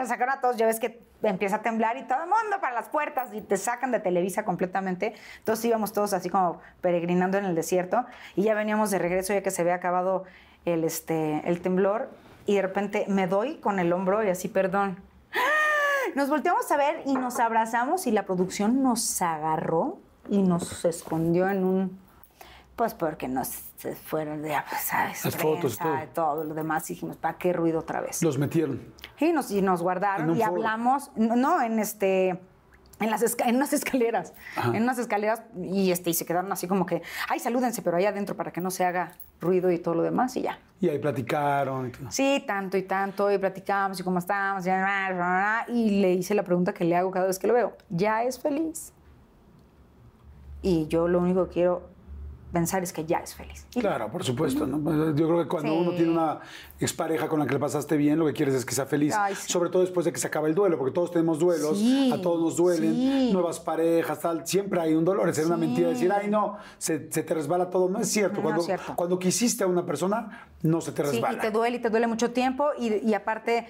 sacaron a todos, ya ves que empieza a temblar y todo el mundo para las puertas y te sacan de Televisa completamente. Entonces íbamos todos así como peregrinando en el desierto y ya veníamos de regreso ya que se había acabado el, este, el temblor y de repente me doy con el hombro y así, perdón. Nos volteamos a ver y nos abrazamos y la producción nos agarró y nos escondió en un pues porque nos fueron de, pues, ¿sabes? Las fotos, Prensa, y todo lo demás. Y dijimos, ¿para qué ruido otra vez? Los metieron. Y nos, y nos guardaron y foro. hablamos, no, en este... En, las esca- en unas [laughs] escaleras, en unas escaleras y, este, y se quedaron así como que, ay, salúdense, pero ahí adentro para que no se haga ruido y todo lo demás y ya. Y ahí platicaron y todo. Sí, tanto y tanto, y platicamos y cómo estamos, y, y le hice la pregunta que le hago cada vez que lo veo, ¿ya es feliz? Y yo lo único que quiero pensar es que ya es feliz. Y Claro, por supuesto. ¿no? Pues, Yo creo que cuando Sí. uno tiene una expareja con la que le pasaste bien, lo que quieres es que sea feliz. Ay, sí. Sobre todo después de que se acaba el duelo, porque todos tenemos duelos, Sí, a todos nos duelen, nuevas parejas, tal. Siempre hay un dolor. Es una mentira decir, ay, no, se, se te resbala todo. No es cierto. No, cuando, es cierto. cuando quisiste a una persona, no se te Sí, resbala. y te duele y te duele mucho tiempo y, y aparte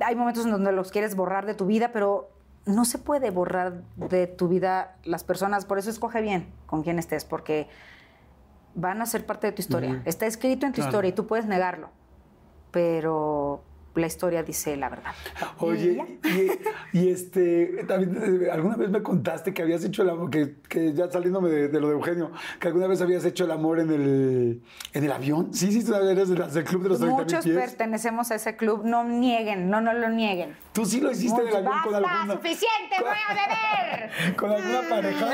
hay momentos en donde los quieres borrar de tu vida, pero no se puede borrar de tu vida las personas, por eso escoge bien con quién estés, porque van a ser parte de tu historia. Está escrito en tu Claro. historia y tú puedes negarlo, pero la historia dice la verdad. Oye, y, y este, también eh, alguna vez me contaste que habías hecho el amor, que, que ya saliéndome de, de lo de Eugenio, que alguna vez habías hecho el amor en el, en el avión. Sí, sí, tú eres del club de los 30 Muchos pies. pertenecemos a ese club, no nieguen, no, no lo nieguen. Tú sí lo hiciste en el Muchos- avión con ¡Basta, alguna. suficiente, voy a beber! [laughs] Con alguna pareja.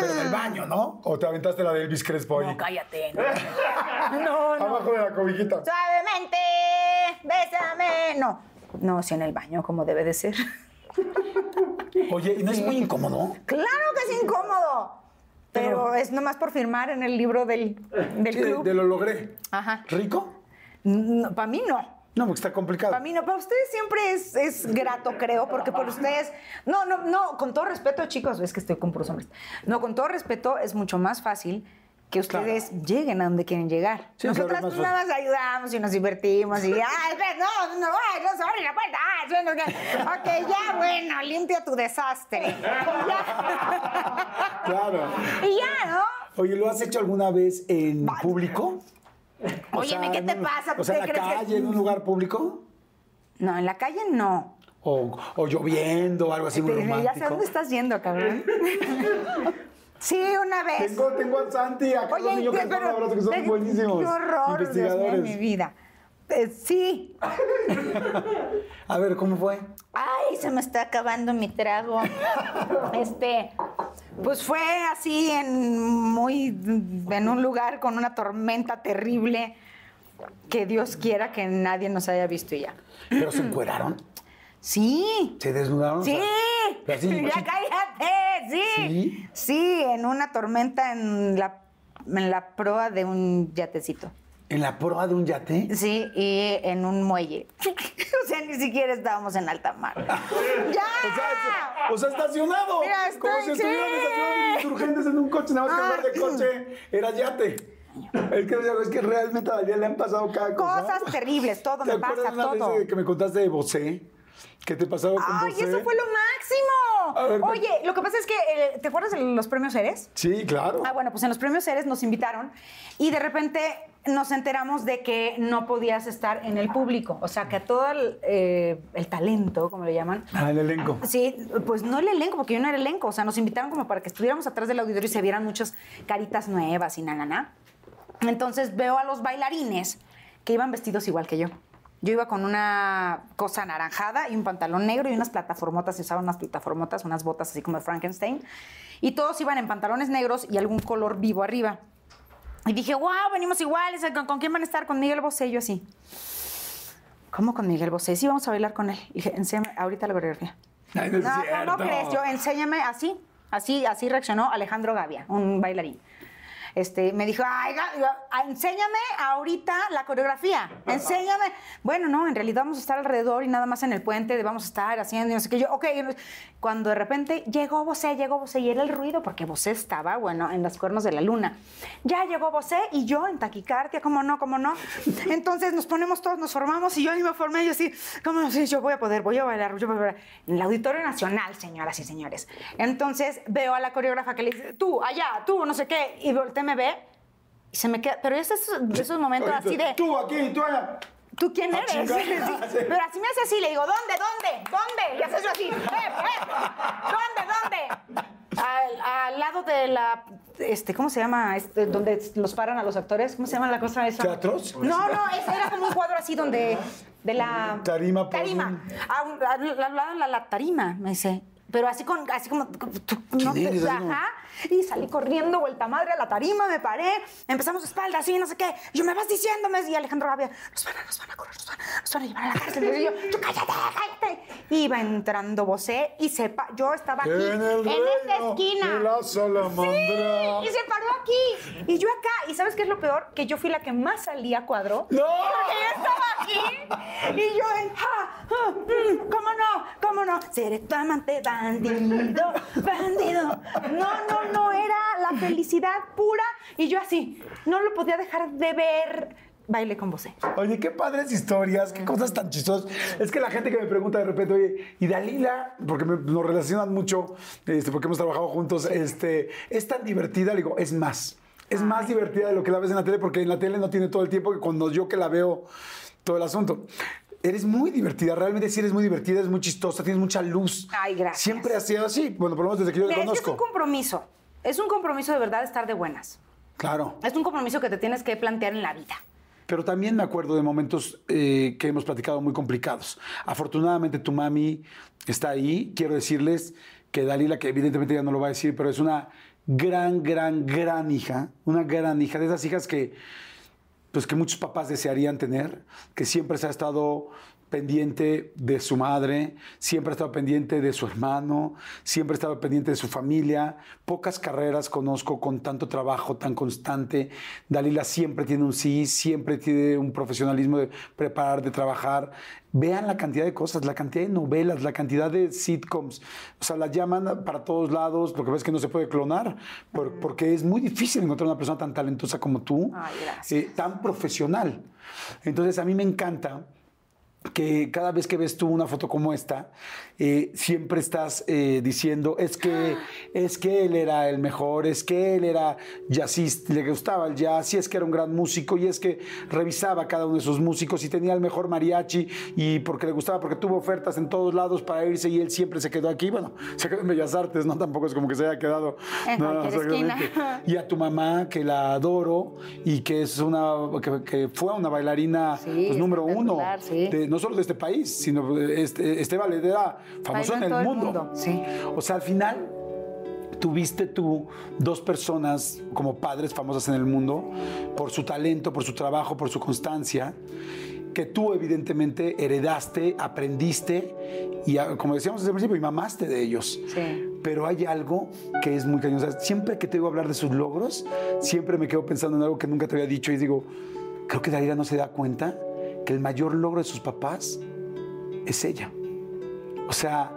Pero en el baño, ¿no? ¿O te aventaste la de Elvis Crespo ahí? No, cállate. No, [laughs] no. no. Abajo de la cobijita. Suavemente, bésame. No, no, sí en el baño, como debe de ser. [laughs] Oye, ¿y no es muy incómodo? ¡Claro que es incómodo! pero Pero- es nomás por firmar en el libro del, del Sí, club. de lo logré. Ajá. ¿Rico? para mí no. No, porque está complicado. Para mí no, para ustedes siempre es, es grato, creo, porque por ustedes, no, no, no, con todo respeto, chicos, es que estoy con puros hombres. No, con todo respeto, es mucho más fácil que ustedes lleguen a donde quieren llegar. Sí, Nosotras más pues, nada más ayudamos y nos divertimos y, [laughs] ay, no, no, ay, no se abre la puerta, ay, que- ok, ya, bueno, limpia tu desastre. [laughs] Claro. y ya ¿no? Oye, ¿lo has hecho alguna vez en público? O Óyeme, sea, ¿qué te pasa? O sea, en ¿Qué la que- calle, en un lugar público. No, en la calle no. O, o lloviendo, algo así muy Te- Ya sé romántico. dónde estás yendo, cabrón. [laughs] Sí, una vez. Tengo, tengo al Santi, a Carlos Niño, que son un pero- abrazo, que son qué buenísimos. horror, Dios mío, mi vida. Eh, sí. [laughs] A ver, ¿cómo fue? Ay, se me está acabando mi trago. [laughs] Este, pues fue así en muy en un lugar con una tormenta terrible que Dios quiera que nadie nos haya visto y ya. ¿Pero se encueraron? Sí. ¿Se desnudaron? Sí. sea, pero así, ya así- cállate. Sí. ¿Sí? Sí, en una tormenta en la en la proa de un yatecito. ¿En la proa de un yate? Sí, y en un muelle. [laughs] o sea, ni siquiera estábamos en alta mar. [laughs] ¡Ya! O sea, o sea, estacionado. Mira, Como si estuvieran estacionados insurgentes en un coche, nada más que lugar de coche era yate. Es que, es que realmente a Daniel le han pasado cada cosa. Cosas terribles, todo ¿Te me pasa, una vez todo. de que me contaste de Bosé? ¿Qué te pasaba con ¡Ay, eso fue lo máximo! Ver, Oye, lo que pasa es que, eh, ¿te acuerdas de los premios Eres? Sí, claro. Ah, bueno, pues en los premios Eres nos invitaron y de repente nos enteramos de que no podías estar en el público. O sea, que todo el, eh, el talento, como le llaman, Ah, el elenco. Sí, pues no el elenco, porque yo no era elenco. O sea, nos invitaron como para que estuviéramos atrás del auditorio y se vieran muchas caritas nuevas y na, na, na. Entonces veo a los bailarines que iban vestidos igual que yo. Yo iba con una cosa anaranjada y un pantalón negro y unas plataformotas, se usaban unas plataformotas, unas botas así como de Frankenstein. Y todos iban en pantalones negros y algún color vivo arriba. Y dije, wow, venimos iguales, ¿con, con quién van a estar? Con Miguel Bosé, yo así. ¿Cómo con Miguel Bosé? Sí, vamos a bailar con él. Y dije, enséñame ahorita la [laughs] coreografía. No No, no, no crees, yo enséñame así, así, así reaccionó Alejandro Gavia, un bailarín. Este, me dijo, ay, ah, enséñame ahorita la coreografía, enséñame. Bueno, no, en realidad vamos a estar alrededor y nada más en el puente de vamos a estar haciendo y no sé qué. Yo, ok, cuando de repente llegó Bosé, llegó Bosé y era el ruido porque Bosé estaba, bueno, en los cuernos de la luna. Ya llegó Bosé y yo en taquicardia, ¿cómo no, cómo no? [laughs] Entonces nos ponemos todos, nos formamos y yo ahí me formé, yo así, ¿cómo no? Sí, yo voy a poder, voy a bailar, yo voy a bailar. En el Auditorio Nacional, señoras y señores. Entonces veo a la coreógrafa que le dice, tú, allá, tú, no sé qué, y volteé, me ve y se me queda, pero esos, esos momentos así de, Tú aquí, tú allá. ¿tú quién Ah, eres? [laughs] Sí, Pero así me hace así, le digo, ¿dónde, dónde, dónde? Y hace eso así, ¡eh, eh! ¿Dónde, dónde? Al, al lado de la, este, ¿cómo se llama? Este, donde los paran a los actores, ¿cómo se llama la cosa esa? ¿Teatros? No, no, ese era como un cuadro así donde, de la... Tarima, Tarima. Al lado de la, la tarima, me dice. Pero así con, así como, tú, no ¿Quién te- ajá. Y salí corriendo, vuelta madre a la tarima, me paré, empezamos espalda, así, no sé qué. Y yo, me vas diciéndome, y Alejandro Gavia, nos van a, nos van a correr, nos van, nos van a llevar a la cárcel. Y yo, tú cállate, cállate. Iba entrando Bosé y sepa, yo estaba aquí, En en, el esta reino esquina. la salamandra. Sí, y se paró aquí. Y yo acá, ¿y sabes qué es lo peor? Que yo fui la que más salía cuadro. ¡No! Porque yo estaba aquí. Y yo en, ja, ja, mm, ¿cómo no? ¿Cómo no? Seré tu amante bandido, bandido. No, no, no, era la felicidad pura. Y yo así, no lo podía dejar de ver. Baile con vos. Oye, qué padres historias, qué cosas tan chistosas. Es que la gente que me pregunta de repente, oye, y Dalila, porque me- nos relacionan mucho, este, porque hemos trabajado juntos, este, es tan divertida, le digo, es más. Es más divertida de lo que la ves en la tele, porque en la tele no tiene todo el tiempo que cuando yo que la veo todo el asunto. Eres muy divertida, realmente sí eres muy divertida, es muy chistosa, tienes mucha luz. Ay, gracias. Siempre has sido así, bueno, por lo menos desde que yo te Mira, es conozco. un compromiso. Es un compromiso de verdad estar de buenas. Claro. Es un compromiso que te tienes que plantear en la vida. Pero también me acuerdo de momentos eh, que hemos platicado muy complicados. Afortunadamente tu mami está ahí. Quiero decirles que Dalila, que evidentemente ya no lo va a decir, pero es una gran, gran, gran hija. Una gran hija. De esas hijas que, pues, que muchos papás desearían tener. Que siempre se ha estado pendiente de su madre, siempre ha estado pendiente de su hermano, siempre ha estado pendiente de su familia. Pocas carreras conozco con tanto trabajo tan constante. Dalila siempre tiene un sí, siempre tiene un profesionalismo de preparar, de trabajar. Vean la cantidad de cosas, la cantidad de novelas, la cantidad de sitcoms. O sea, la llaman para todos lados, lo que ves que no se puede clonar, porque es muy difícil encontrar una persona tan talentosa como tú, eh, tan profesional. Entonces, a mí me encanta que cada vez que ves tú una foto como esta, eh, siempre estás eh, diciendo, es que, es que él era el mejor, es que él era jazzista, le gustaba el jazz, y es que era un gran músico, y es que revisaba cada uno de sus músicos y tenía el mejor mariachi, y porque le gustaba, porque tuvo ofertas en todos lados para irse, y él siempre se quedó aquí, bueno, [laughs] se quedó en Bellas Artes, ¿no? Tampoco es como que se haya quedado. Y a tu mamá, que la adoro, y que es una, que, fue una bailarina pues, número uno, no solo de este país, sino este, este era famoso en el mundo. Sí. O sea, al final tuviste tú dos personas como padres famosas en el mundo por su talento, por su trabajo, por su constancia, que tú evidentemente heredaste, aprendiste y como decíamos desde el principio, y mamaste de ellos. Sí. Pero hay algo que es muy cañón. siempre que te oigo hablar de sus logros, siempre me quedo pensando en algo que nunca te había dicho y digo, creo que Dalila no se da cuenta que el mayor logro de sus papás es ella. O sea,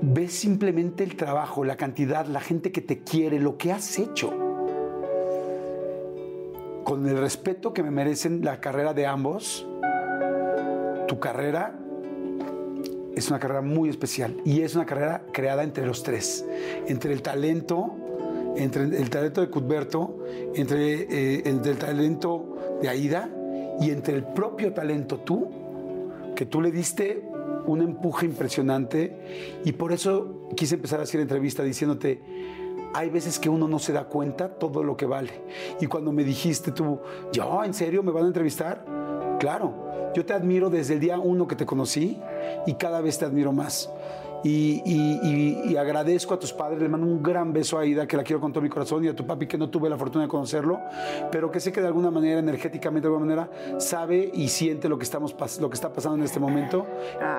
ves simplemente el trabajo, la cantidad, la gente que te quiere, lo que has hecho. Con el respeto que me merecen la carrera de ambos, tu carrera es una carrera muy especial y es una carrera creada entre los tres, entre el talento, entre el talento de Cuthberto, entre, eh, entre el talento de Aida y entre el propio talento tú, que tú le diste un empuje impresionante y por eso quise empezar a hacer entrevista diciéndote, hay veces que uno no se da cuenta todo lo que vale. Y cuando me dijiste tú, yo, ¿en serio me van a entrevistar? Claro, yo te admiro desde el día uno que te conocí y cada vez te admiro más. Y, agradezco a tus padres, le mando un gran beso a Aida, que la quiero con todo mi corazón, y a tu papi, que no tuve la fortuna de conocerlo, pero que sé que de alguna manera, energéticamente, de alguna manera, sabe y siente lo que, estamos, lo que está pasando en este momento.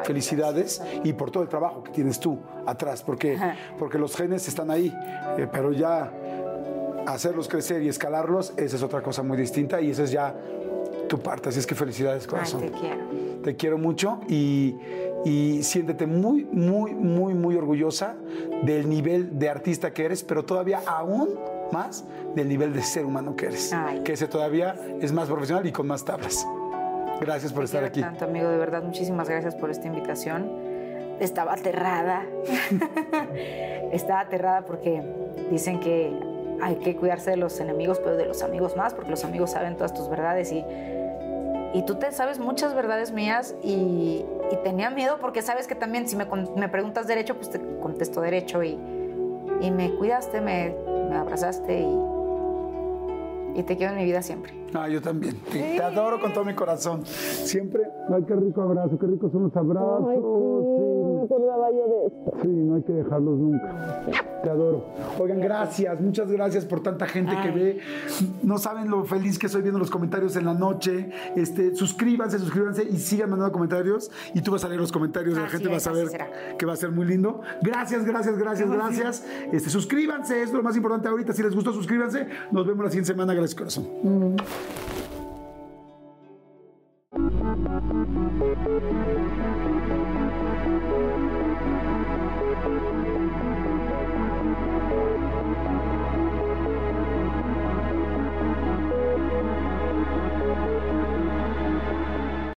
Felicidades y por todo el trabajo que tienes tú atrás, porque, porque los genes están ahí, eh, pero ya hacerlos crecer y escalarlos, esa es otra cosa muy distinta y esa es ya tu parte. Así es que felicidades, corazón. te quiero. Te quiero mucho y y siéntete muy, muy, muy, muy orgullosa del nivel de artista que eres, pero todavía aún más del nivel de ser humano que eres, que ese todavía es más profesional y con más tablas. Gracias por estar aquí. Tanto, amigo, de verdad, muchísimas gracias por esta invitación. Estaba aterrada. [laughs] Estaba aterrada porque dicen que hay que cuidarse de los enemigos, pero de los amigos más, porque los amigos saben todas tus verdades y y tú te sabes muchas verdades mías y, tenía miedo porque sabes que también si me, me, preguntas derecho, pues te contesto derecho y, y me cuidaste, me, me abrazaste y, y te quiero en mi vida siempre. Ah, yo también. Te, adoro con todo mi corazón. Siempre. Ay, qué rico abrazo, qué ricos son los abrazos. Ay, sí, me acordaba yo de esto. Sí, no hay que dejarlos nunca. Te adoro. Oigan, gracias, muchas gracias por tanta gente que ve. No saben lo feliz que estoy viendo los comentarios en la noche. Este, suscríbanse, suscríbanse y sigan mandando comentarios. Y tú vas a leer los comentarios, la gente va a saber que va a ser muy lindo. Gracias, gracias, gracias, gracias. Este, suscríbanse, es lo más importante ahorita. Si les gustó, suscríbanse. Nos vemos la siguiente semana. Gracias, corazón. Mm. Thank you.